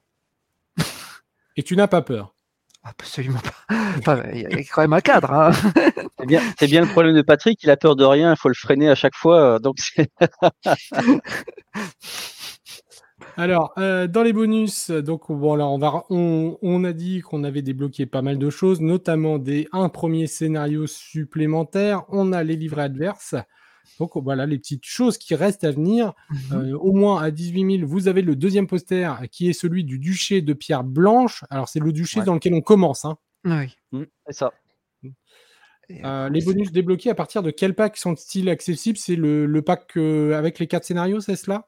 Et tu n'as pas peur Absolument pas. il y a quand même un cadre. Hein. C'est bien, bien, le problème de Patrick, il a peur de rien, il faut le freiner à chaque fois. Euh, donc Alors, euh, dans les bonus, donc bon, là, on, va, on, a dit qu'on avait débloqué pas mal de choses, notamment des, un premier scénario supplémentaire. On a les livrets adverses. Donc voilà les petites choses qui restent à venir. Mhm. Euh, au moins à 18 000, vous avez le deuxième poster qui est celui du duché de Pierre Blanche. Alors c'est le duché dans lequel on commence. Hein. Oui, mmh, c'est ça. Euh, les bonus débloqués à partir de quel pack sont-ils accessibles? C'est le, pack euh, avec les quatre scénarios, c'est cela?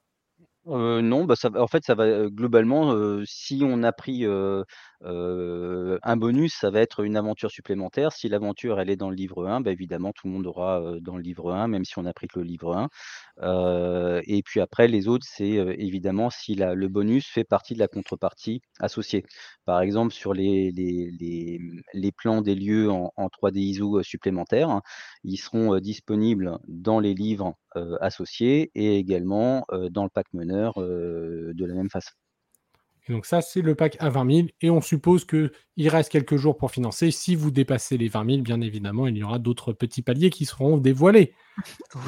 Non, bah, ça en fait, ça va, globalement, si on a pris, un bonus, ça va être une aventure supplémentaire. Si l'aventure, elle est dans le livre 1, bah, évidemment, tout le monde aura, dans le livre 1, même si on a pris que le livre 1. et puis après, les autres, c'est, évidemment si le bonus fait partie de la contrepartie associée. Par exemple, sur les plans des lieux en en 3D ISO, supplémentaires, hein, ils seront, disponibles dans les livres, associés et également, dans le pack meneur, de la même façon donc ça, c'est le pack à 20 000. Et on suppose qu'il reste quelques jours pour financer. Si vous dépassez les 20 000, bien évidemment, il y aura d'autres petits paliers qui seront dévoilés.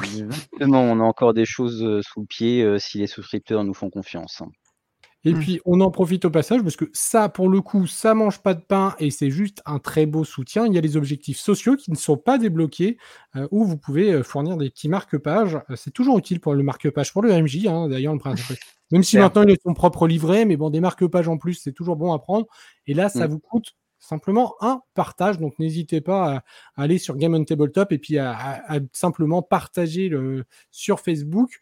Oui, exactement. On a encore des choses euh, sous le pied euh, si les souscripteurs nous font confiance. Et mmh. puis, on en profite au passage parce que ça, pour le coup, ça mange pas de pain et c'est juste un très beau soutien. Il y a les objectifs sociaux qui ne sont pas débloqués euh, où vous pouvez euh, fournir des petits marque-pages. Euh, c'est toujours utile pour le marque-page, pour le MJ, hein, d'ailleurs, le principe. Même si maintenant il a son propre livret, mais bon, des marque-pages en plus, c'est toujours bon à prendre. Et là, ça mmh. vous coûte simplement un partage. Donc n'hésitez pas à, aller sur Game on Tabletop et puis à, simplement partager le, sur Facebook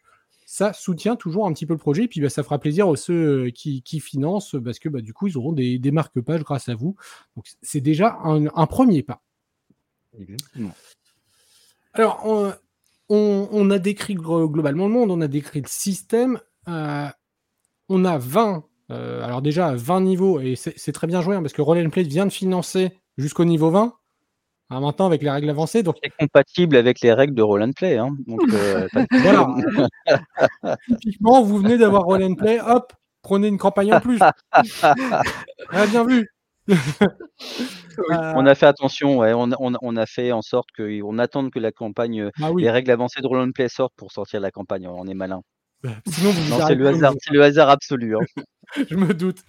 ça soutient toujours un petit peu le projet. Et puis, bah, ça fera plaisir aux ceux euh, qui, financent parce que bah, du coup, ils auront des, marque-pages grâce à vous. Donc, c'est déjà un, premier pas. Alors, on, a décrit globalement le monde, on a décrit le système. Euh, on a 20, euh, alors déjà 20 niveaux, et c'est très bien joué hein, parce que Roll Play vient de financer jusqu'au niveau 20. Hein, maintenant, avec les règles avancées. Donc... C'est compatible avec les règles de Roll and Play. Hein. Donc, euh, voilà. Typiquement, vous venez d'avoir Roll and Play, hop, prenez une campagne en plus. ah, bien vu. On a fait attention, ouais. on, on, on, a fait en sorte qu'on attende que la campagne, ah les règles avancées de Roll and Play sortent pour sortir la campagne. On est malin. Bah, sinon, c'est le hasard, c'est le hasard absolu. Hein. je me doute.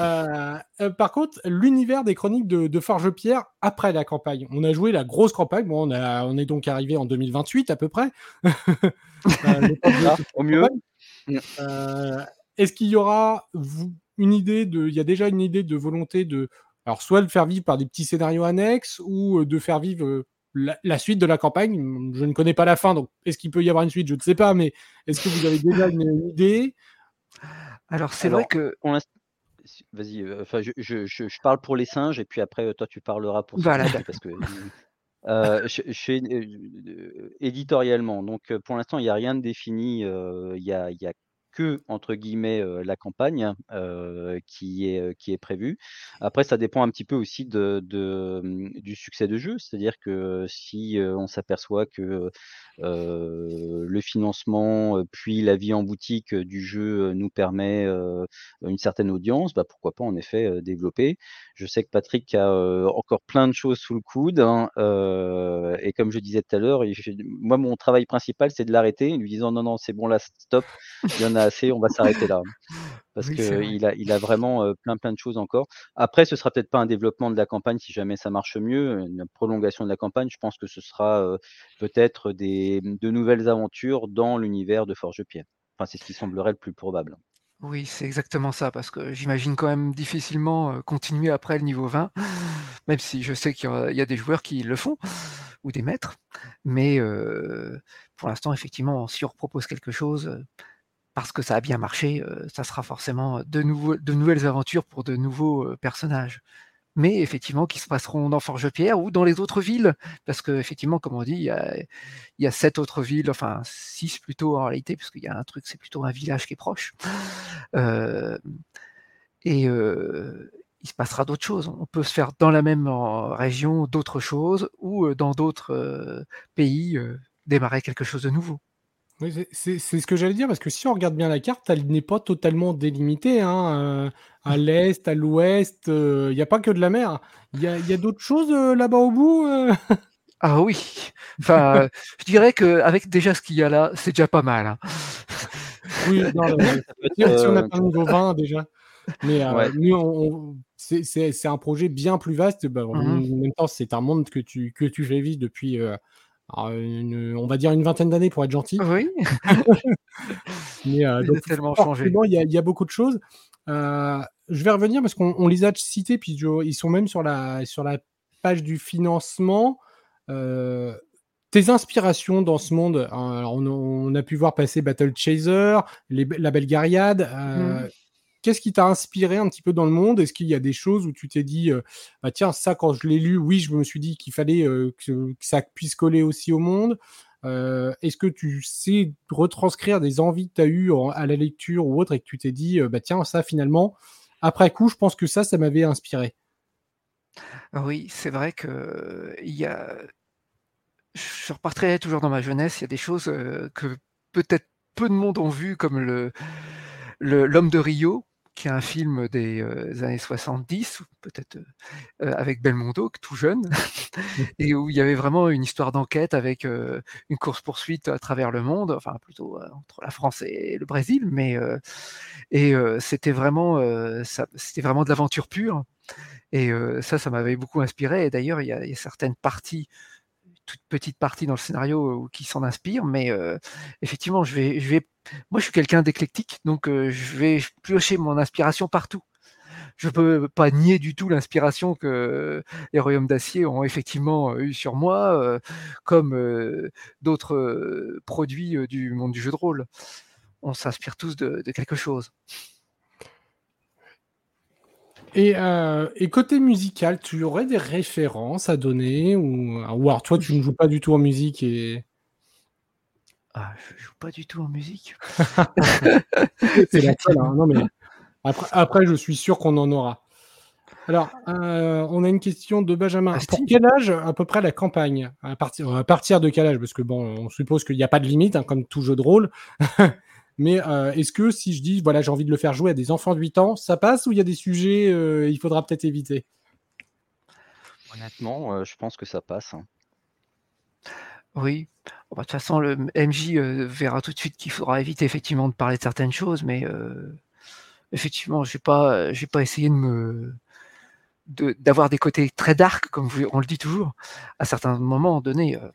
Euh, euh, par contre, l'univers des chroniques de, Forge-Pierre après la campagne. On a joué la grosse campagne. Bon, on, a, on est donc arrivé en 2028 à peu près. Euh, ah, au mieux. Est-ce qu'il y aura une idée de. Il y a déjà une idée de volonté de. Alors, soit de faire vivre par des petits scénarios annexes ou de faire vivre la, suite de la campagne? Je ne connais pas la fin, donc est-ce qu'il peut y avoir une suite? Je ne sais pas, mais est-ce que vous avez déjà une, idée? Alors, c'est vrai que. Vas-y, euh, enfin, je, je, parle pour les singes et puis après, toi, tu parleras pour voilà, parce que euh, je, suis euh, éditorialement. Donc, pour l'instant, il n'y a rien de défini. Il y a, y a que entre guillemets la campagne qui est qui est prévue. Après, ça dépend un petit peu aussi de, mmh, du succès de jeu, c'est-à-dire que si on s'aperçoit que le financement puis la vie en boutique du jeu nous permet une certaine audience, bah, pourquoi pas en effet développer. Je sais que Patrick a encore plein de choses sous le coude hein, et comme je disais tout à l'heure, moi mon travail principal c'est de l'arrêter, lui disant non non c'est bon là stop, il y en a assez, on va s'arrêter là. Parce qu'il a, il a vraiment plein plein de choses encore. Après, ce sera peut-être pas un développement de la campagne si jamais ça marche mieux, une prolongation de la campagne. Je pense que ce sera peut-être des de nouvelles aventures dans l'univers de Forge-Pierre. Enfin, c'est ce qui semblerait le plus probable. Oui, c'est exactement ça, parce que j'imagine quand même difficilement continuer après le niveau 20, même si je sais qu'il y, a des joueurs qui le font, ou des maîtres. Mais pour l'instant, effectivement, si on propose quelque chose, parce que ça a bien marché, ça sera forcément de, nouveaux, de nouvelles aventures pour de nouveaux personnages. mais effectivement qui se passeront dans Forge-Pierre ou dans les autres villes, parce qu'effectivement, comme on dit, il y a, sept autres villes, enfin six plutôt en réalité, puisqu'il y a un truc, c'est plutôt un village qui est proche. Euh, et euh, il se passera d'autres choses. On peut se faire dans la même euh, région d'autres choses ou dans d'autres pays démarrer quelque chose de nouveau. Oui, c'est ce que j'allais dire, parce que si on regarde bien la carte, elle n'est pas totalement délimitée. Hein, à l'est, à l'ouest, il n'y a pas que de la mer. Il y a, d'autres choses là-bas au bout Ah oui, enfin, je dirais qu'avec déjà ce qu'il y a là, c'est déjà pas mal. Hein. Oui, si on a pas niveau 20 déjà. Mais c'est un projet bien plus vaste. Bah, en mmh même temps, c'est un monde que tu, que tu fais vivre depuis on va dire une vingtaine d'années pour être gentil. Oui. Mais donc, tellement changé. Il y, a, il y, a beaucoup de choses. je vais revenir parce qu'on les a cités, puis ils sont même sur la, sur la page du financement. tes inspirations dans ce monde, on, a pu voir passer Battle Chaser, la Belgariade. Mmh. Qu'est-ce qui t'a inspiré un petit peu dans le monde? Est-ce qu'il y a des choses où tu t'es dit, euh, bah tiens, ça, quand je l'ai lu, oui, je me suis dit qu'il fallait euh, que, ça puisse coller aussi au monde. Euh, Est-ce que tu sais retranscrire des envies que tu as eues à la lecture ou autre et que tu t'es dit, bah tiens, ça, finalement, après coup, je pense que ça, ça m'avait inspiré? Oui, c'est vrai que il y a... je repartirai toujours dans ma jeunesse, il y a des choses que peut-être peu de monde ont vues, comme le l'homme de Rio, qui est un film des euh, années 70, peut-être euh, avec Belmondo, tout jeune, et où il y avait vraiment une histoire d'enquête avec euh, une course-poursuite à travers le monde, enfin plutôt entre la France et le Brésil, mais et c'était vraiment, c'était vraiment de l'aventure pure. Et ça, ça m'avait beaucoup inspiré. Et d'ailleurs, il y, a certaines parties toute petite partie dans le scénario qui s'en inspire, mais effectivement, je vais, je vais, moi, je suis quelqu'un d'éclectique, donc je vais piocher mon inspiration partout. Je peux pas nier du tout l'inspiration que les Royaumes d'Acier ont effectivement eu sur moi, comme d'autres produits du monde du jeu de rôle. On s'inspire tous de quelque chose. Euh, et, côté musical, tu aurais des références à donner ou, ou alors toi, tu ne joues pas du tout en musique et Ah, je joue pas du tout en musique. C'est la seule, hein. Non, mais après, après, je suis sûr qu'on en aura. Alors, euh, on a une question de Benjamin. Ah, Pour quel âge à peu près la campagne? À partir, à partir de quel âge? Parce que bon, on suppose qu'il n'y a pas de limite, hein, comme tout jeu de rôle. Mais euh, est-ce que si je dis, voilà, j'ai envie de le faire jouer à des enfants de 8 ans, ça passe ou il y a des sujets euh, il faudra peut-être éviter? Honnêtement, euh, je pense que ça passe. Hein. Oui. Bah, de toute façon, le MJ verra tout de suite qu'il faudra éviter effectivement de parler de certaines choses, mais effectivement, je n'ai pas, pas essayé de me d'avoir des côtés très dark, comme on le dit toujours, à certains moments donnés, euh,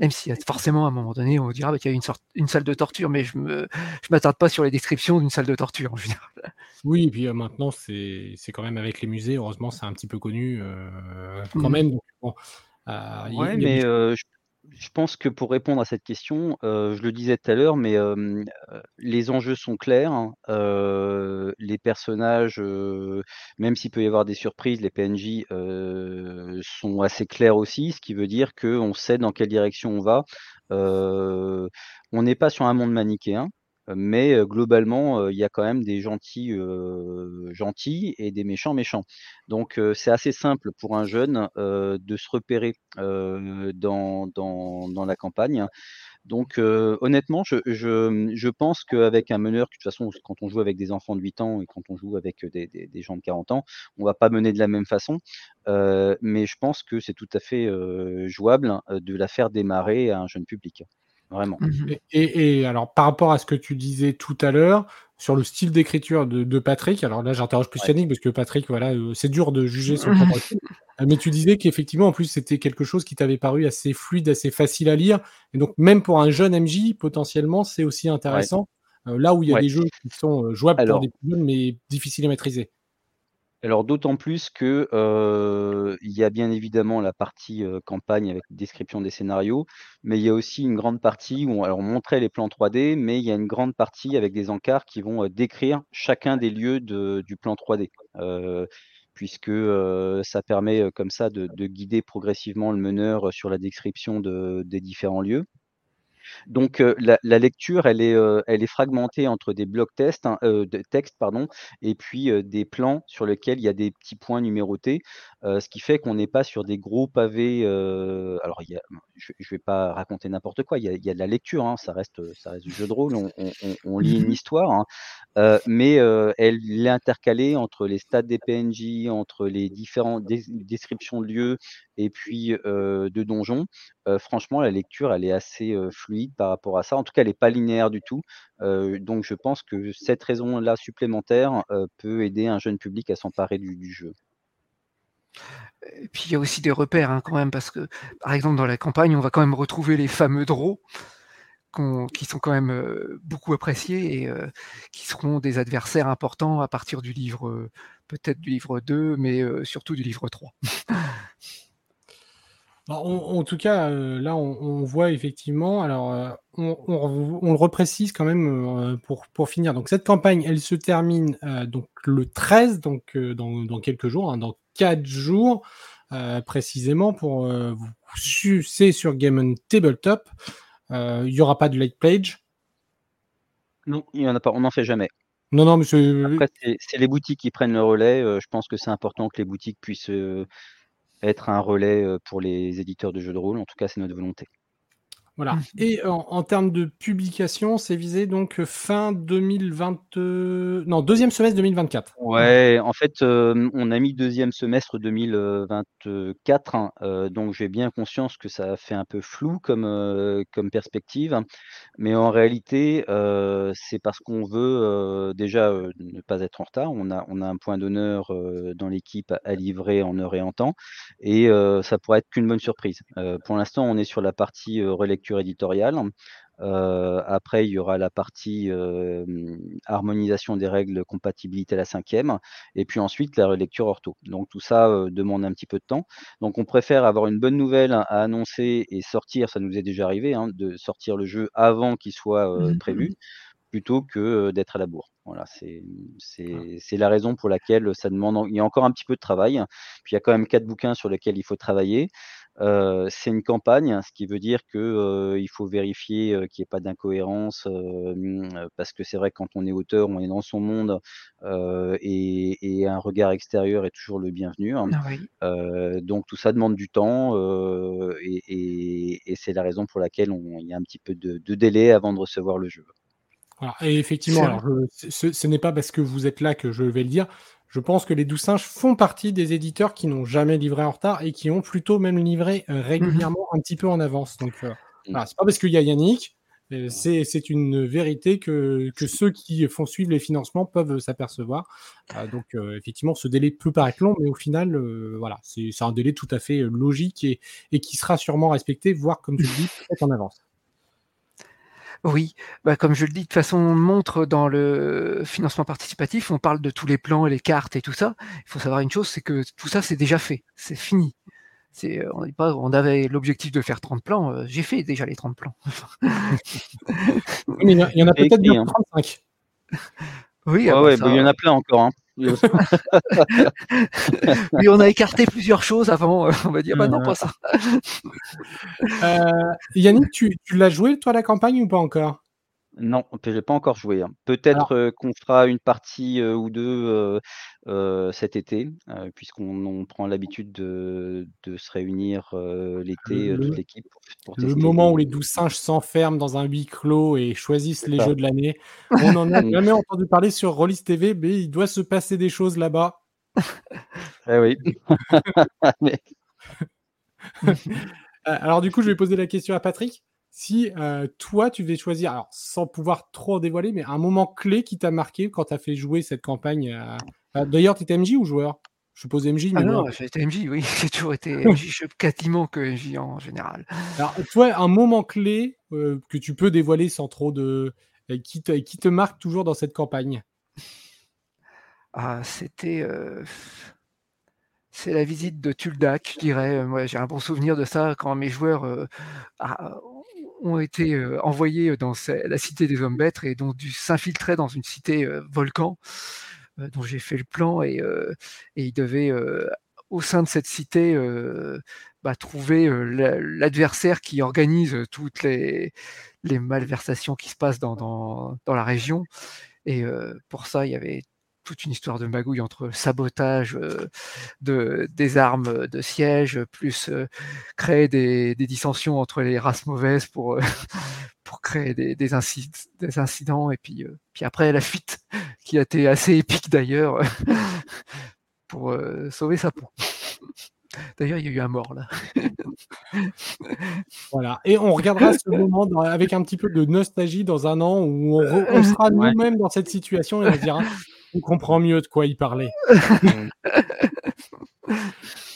même si forcément à un moment donné on dira bah, qu'il y a une, sorte, une salle de torture, mais je je m'attarde pas sur les descriptions d'une salle de torture en général. Oui, et puis euh, maintenant c'est quand même avec les musées, heureusement c'est un petit peu connu euh, quand mmh. même. bon, ouais, mais je pense que pour répondre à cette question, je le disais tout à l'heure, mais les enjeux sont clairs, hein. les personnages, même s'il peut y avoir des surprises, les PNJ, sont assez clairs aussi, ce qui veut dire qu'on sait dans quelle direction on va. on n'est pas sur un monde manichéen mais globalement, il y a quand même des gentils gentils et des méchants méchants. Donc c'est assez simple pour un jeune de se repérer dans, la campagne. Donc honnêtement, je, je, pense qu'avec un meneur, de toute façon, quand on joue avec des enfants de 8 ans et quand on joue avec des, des, gens de 40 ans, on va pas mener de la même façon. mais je pense que c'est tout à fait jouable de la faire démarrer à un jeune public vraiment. Mmh et, alors, par rapport à ce que tu disais tout à l'heure, sur le style d'écriture de, Patrick, alors là, j'interroge plus Yannick, parce que Patrick, voilà, euh, c'est dur de juger son propre euh, Mais tu disais qu'effectivement, en plus, c'était quelque chose qui t'avait paru assez fluide, assez facile à lire. Et donc, même pour un jeune MJ, potentiellement, c'est aussi intéressant. Euh, là où il y a des jeux qui sont jouables pour des plus jeunes, mais difficiles à maîtriser. Alors d'autant plus que, il y a bien évidemment la partie, campagne avec description des scénarios, mais il y a aussi une grande partie où on alors montrait les plans 3D, mais il y a une grande partie avec des encarts qui vont, décrire chacun des lieux du plan 3D. puisque ça permet comme ça de, guider progressivement le meneur sur la description des différents lieux. Donc la, lecture, elle est, elle est fragmentée entre des blocs tests, hein, de textes pardon, et puis des plans sur lesquels il y a des petits points numérotés, ce qui fait qu'on n'est pas sur des gros pavés. alors, il y a, je ne vais pas raconter n'importe quoi, il y, a, de la lecture, hein, ça, reste, ça reste du jeu de rôle, on, lit une mmh histoire, hein, mais elle est intercalée entre les stades des PNJ, entre les différentes descriptions de lieux et puis de donjons. franchement, la lecture, elle est assez fluide par rapport à ça. En tout cas, elle n'est pas linéaire du tout. donc, je pense que cette raison-là supplémentaire peut aider un jeune public à s'emparer du, jeu. Et puis il y a aussi des repères hein, quand même, parce que par exemple dans la campagne, on va quand même retrouver les fameux draws qui sont quand même beaucoup appréciés et qui seront des adversaires importants à partir du livre, peut-être du livre 2, mais surtout du livre 3. En, tout cas, euh, là, on, voit effectivement, alors euh, on, le reprécise quand même euh, pour, pour finir. Donc, cette campagne, elle se termine donc le 13, donc dans, quelques jours, hein, dans 4 jours précisément. Pour vous c'est sur Game on Tabletop. Il n'y aura pas de late page. Non, il n'y en a pas, on n'en fait jamais. Non, non, mais c'est les boutiques qui prennent le relais. je pense que c'est important que les boutiques puissent être un relais pour les éditeurs de jeux de rôle. En tout cas, c'est notre volonté. Voilà. Mmh. Et en, termes de publication, c'est visé donc fin 2020, non deuxième semestre 2024. Ouais, en fait, on a mis deuxième semestre 2024, hein, donc j'ai bien conscience que ça fait un peu flou comme comme perspective, hein. mais en réalité, c'est parce qu'on veut déjà ne pas être en retard. On a on a un point d'honneur dans l'équipe à livrer en heure et en temps, et ça pourrait être qu'une bonne surprise. pour l'instant, on est sur la partie relecture éditoriale. Euh, après, il y aura la partie harmonisation des règles, compatibilité à la cinquième, et puis ensuite la relecture ortho. Donc tout ça demande un petit peu de temps. Donc on préfère avoir une bonne nouvelle à annoncer et sortir, ça nous est déjà arrivé, hein, de sortir le jeu avant qu'il soit mmh prévu, plutôt que d'être à la bourre. Voilà, c'est c'est la raison pour laquelle ça demande. Il y a encore un petit peu de travail. Puis il y a quand même quatre bouquins sur lesquels il faut travailler c'est une campagne, ce qui veut dire qu'il faut vérifier qu'il n'y ait pas d'incohérence, parce que c'est vrai que quand on est auteur, on est dans son monde et, un regard extérieur est toujours le bienvenu. Hein. Ah donc tout ça demande du temps et, c'est la raison pour laquelle il y a un petit peu de, délai avant de recevoir le jeu. et effectivement, ce n'est pas parce que vous êtes là que je vais le dire je pense que les Doux Singes font partie des éditeurs qui n'ont jamais livré en retard et qui ont plutôt même livré euh, régulièrement un petit peu en avance. Donc, euh, mm. c'est pas parce qu'il y a Yannick, euh, c'est une vérité que, que, ceux qui font suivre les financements peuvent s'apercevoir. donc, effectivement, ce délai peut paraître long, mais au final, voilà, c'est un délai tout à fait logique et, et, qui sera sûrement respecté, voire, comme tu le dis, peut-être en avance. Oui, bah, comme je le dis, de toute façon, on montre dans le financement participatif, on parle de tous les plans et les cartes et tout ça. Il faut savoir une chose, c'est que tout ça, c'est déjà fait, c'est fini. C'est, on, pas, on avait l'objectif de faire 30 plans, euh, j'ai fait déjà les 30 plans. il y, en a peut-être bien 35. Oui, ah bah, il y en a plein encore. Hein. oui, on a écarté plusieurs choses avant. Euh, on va dire, bah non, pas ça. Euh, Yannick, tu, tu l'as joué, toi, la campagne ou pas encore? Non, je l'ai pas encore joué. Hein. Peut-être qu'on fera une partie ou deux cet été, puisqu'on prend l'habitude de, se réunir l'été, toute l'équipe. le moment où les douze singes s'enferment dans un huis clos et choisissent les jeux de l'année. On n'en a jamais entendu parler sur Rollis TV, mais il doit se passer des choses là-bas. Eh oui. Alors du coup, je vais poser la question à Patrick. Si euh, toi, tu devais choisir, alors sans pouvoir trop dévoiler, mais un moment clé qui t'a marqué quand tu as fait jouer cette campagne. D'ailleurs, tu étais MJ ou joueur? Je suppose MJ. Mais ah non, j'étais MJ, oui. J'ai toujours été MJ, quasiment que MJ en général. Alors, toi, un moment clé euh, que tu peux dévoiler sans trop de. Euh, qui te, qui te marque toujours dans cette campagne? Ah, c'était. C'est la visite de Tuldak, je dirais. Moi, j'ai un bon souvenir de ça quand mes joueurs ont été envoyés dans la cité des hommes bêtes et donc dû s'infiltrer dans une cité volcan. dont j'ai fait le plan et, et il devait au sein de cette cité bah, trouver l'adversaire qui organise toutes les, les, malversations qui se passent dans, dans, dans la région. Et pour ça, il y avait toute une histoire de magouille entre sabotage de, des armes de siège, plus créer des, des, dissensions entre les races mauvaises pour, pour créer des, des, des incidents. Et puis, puis après, la fuite, qui a été assez épique d'ailleurs, pour sauver sa peau. D'ailleurs, il y a eu un mort là. voilà. Et on regardera ce moment avec un petit peu de nostalgie dans un an où on, sera nous-mêmes dans cette situation et on dira on comprend mieux de quoi il parlait.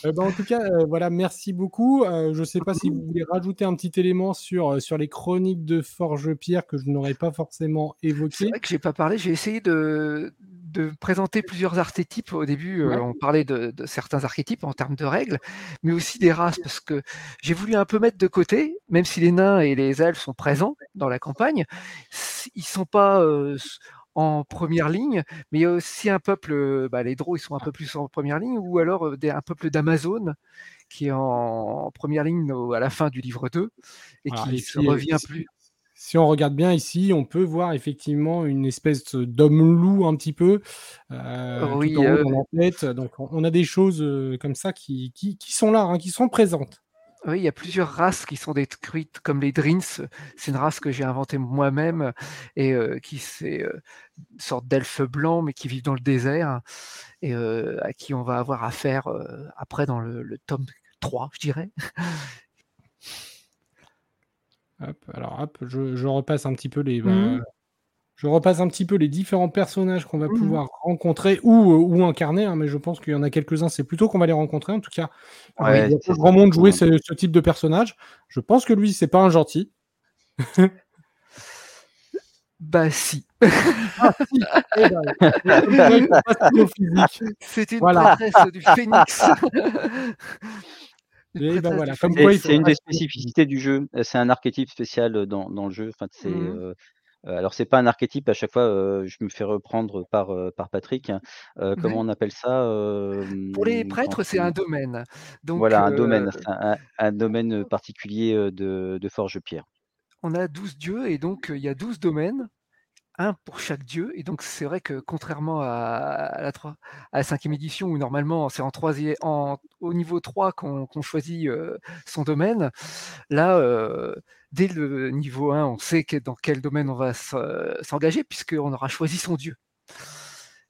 Euh, ben, en tout cas, euh, voilà, merci beaucoup. Euh, je ne sais pas si vous voulez rajouter un petit élément sur, sur les chroniques de Forge Pierre que je n'aurais pas forcément évoqué. C'est vrai que j'ai pas parlé. J'ai essayé de, de présenter plusieurs archétypes. Au début, euh, on parlait de, certains archétypes en termes de règles, mais aussi des races, parce que j'ai voulu un peu mettre de côté, même si les nains et les elfes sont présents dans la campagne, ils sont pas euh, en première ligne, mais il y a aussi un peuple, bah, les Drôs, ils sont un peu plus en première ligne, ou alors un peuple d'Amazon qui est en, première ligne à la fin du livre 2 et qui revient plus si on regarde bien ici, on peut voir effectivement une espèce d'homme loup un petit peu euh, oui, euh, dans la tête. Donc on a des choses comme ça qui, qui, sont là, hein, qui sont présentes. Oui, il y a plusieurs races qui sont décrites comme les Drins. C'est une race que j'ai inventée moi-même et qui c'est une sorte d'elfe blanc mais qui vivent dans le désert et à qui on va avoir affaire après dans le, le tome 3, je dirais alors hop, je, repasse un petit peu les. Bah, mmh. Je repasse un petit peu les différents personnages qu'on va mmh. pouvoir rencontrer ou, euh, ou incarner, hein, mais je pense qu'il y en a quelques-uns, c'est plutôt qu'on va les rencontrer. En tout cas, il y a pas grand monde jouer ce, type de personnage. Je pense que lui, c'est pas un gentil. bah si. Ah, eh ben, c'est une voilà. du phénix. Ben c'est une des spécificités du jeu. C'est un archétype spécial dans, dans le jeu. Enfin, c'est, mmh alors c'est pas un archétype. À chaque fois, je me fais reprendre par par Patrick. Hein. comment on appelle ça Pour les prêtres, c'est un domaine. Donc, voilà, un domaine, un, domaine particulier de, de Forge Pierre. On a 12 dieux et donc il y a 12 domaines un pour chaque dieu. Et donc, c'est vrai que contrairement à, la, 3, à la cinquième édition, où normalement c'est en au niveau 3 qu'on choisit son domaine, là, dès le niveau 1, on sait dans quel domaine on va s'engager, puisqu'on aura choisi son dieu.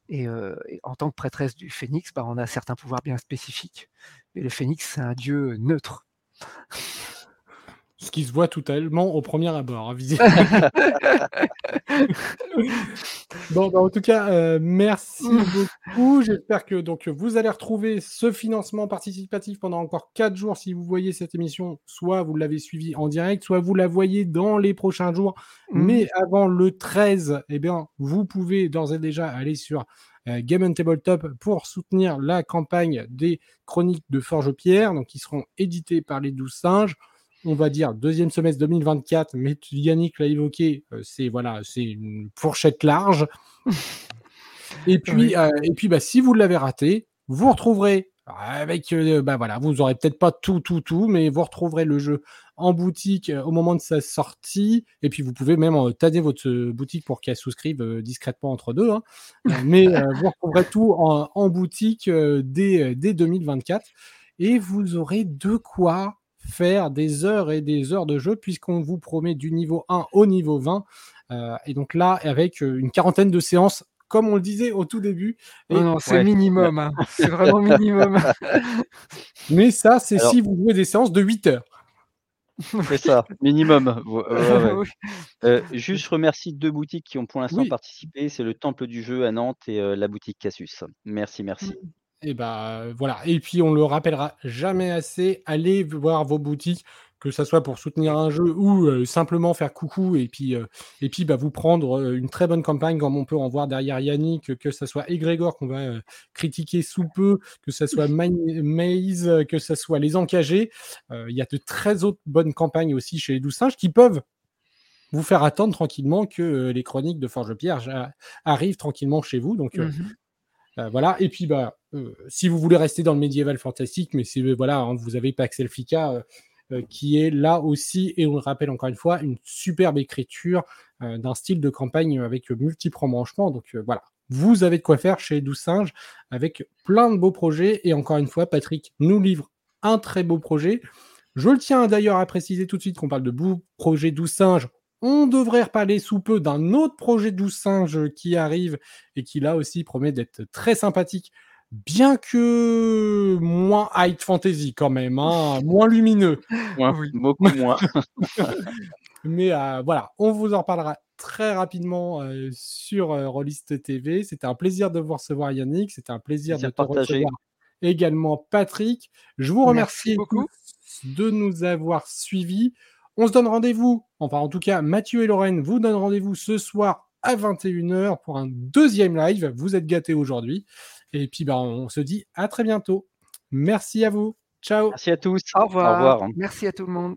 Et, en tant que prêtresse du phénix, bah, on a certains pouvoirs bien spécifiques. Mais le phénix, c'est un dieu neutre. Ce qui se voit totalement au premier abord, hein, bon, bah, en tout cas, euh, merci beaucoup. J'espère que donc vous allez retrouver ce financement participatif pendant encore 4 jours si vous voyez cette émission. Soit vous l'avez suivi en direct, soit vous la voyez dans les prochains jours. Mmh. Mais avant le 13, eh bien, vous pouvez d'ores et déjà aller sur euh, Game and Tabletop pour soutenir la campagne des chroniques de Forge Pierre, donc qui seront éditées par les 12 singes on va dire deuxième semestre 2024, mais Yannick l'a évoqué, euh, c'est voilà, c'est une fourchette large. et puis, euh, et puis bah, si vous l'avez raté, vous retrouverez avec, euh, bah voilà, vous aurez peut-être pas tout, tout, tout, mais vous retrouverez le jeu en boutique au moment de sa sortie. Et puis vous pouvez même tader votre boutique pour qu'elle souscrive discrètement entre deux. Hein. mais vous retrouverez tout en, boutique dès, dès 2024. Et vous aurez de quoi faire des heures et des heures de jeu puisqu'on vous promet du niveau 1 au niveau 20. Euh, et donc là, avec euh, une quarantaine de séances, comme on le disait au tout début. Et... Non, c'est minimum. Hein. C'est vraiment minimum. Mais ça, c'est si vous jouez des séances de 8 heures. C'est ça, minimum. Euh, juste, je remercie deux boutiques qui ont pour l'instant participé. C'est le Temple du Jeu à Nantes et la boutique Cassus. Merci, merci. Et bah voilà. Et puis on le rappellera jamais assez. Allez voir vos boutiques, que ce soit pour soutenir un jeu ou simplement faire coucou et puis et puis bah, vous prendre une très bonne campagne comme on peut en voir derrière Yannick, que ce soit Egrégor qu'on va critiquer sous peu, que ce soit Maze, que ce soit les Encagés. Il y a de très autres bonnes campagnes aussi chez les Douze Singes qui peuvent vous faire attendre tranquillement que les chroniques de Forge Pierre arrivent tranquillement chez vous. Donc, mmh voilà. Et puis, bah, si vous voulez rester dans le médiéval fantastique, mais c'est voilà, hein, vous avez Paxel Flica qui est là aussi, et on le rappelle encore une fois, une superbe écriture d'un style de campagne avec multiples embranchements. Donc voilà, vous avez de quoi faire chez Douze Singes avec plein de beaux projets. Et encore une fois, Patrick nous livre un très beau projet. Je le tiens d'ailleurs à préciser tout de suite qu'on parle de beau projet Douze Singes. On devrait reparler sous peu d'un autre projet Douze Singes qui arrive et qui là aussi promet d'être très sympathique, bien que moins high fantasy quand même, hein, moins lumineux. beaucoup moins. Mais euh, voilà, on vous en reparlera très rapidement euh, sur euh, Rollist TV. C'était un plaisir de vous recevoir Yannick, c'était un plaisir de te recevoir également Patrick. Je vous remercie beaucoup de nous avoir suivis. On se donne rendez-vous, enfin en tout cas Mathieu et Lorraine vous donnent rendez-vous ce soir à 21h pour un deuxième live. Vous êtes gâtés aujourd'hui. Et puis ben, on se dit à très bientôt. Merci à vous. Ciao. Merci à tous. Au revoir. Au revoir. Merci à tout le monde.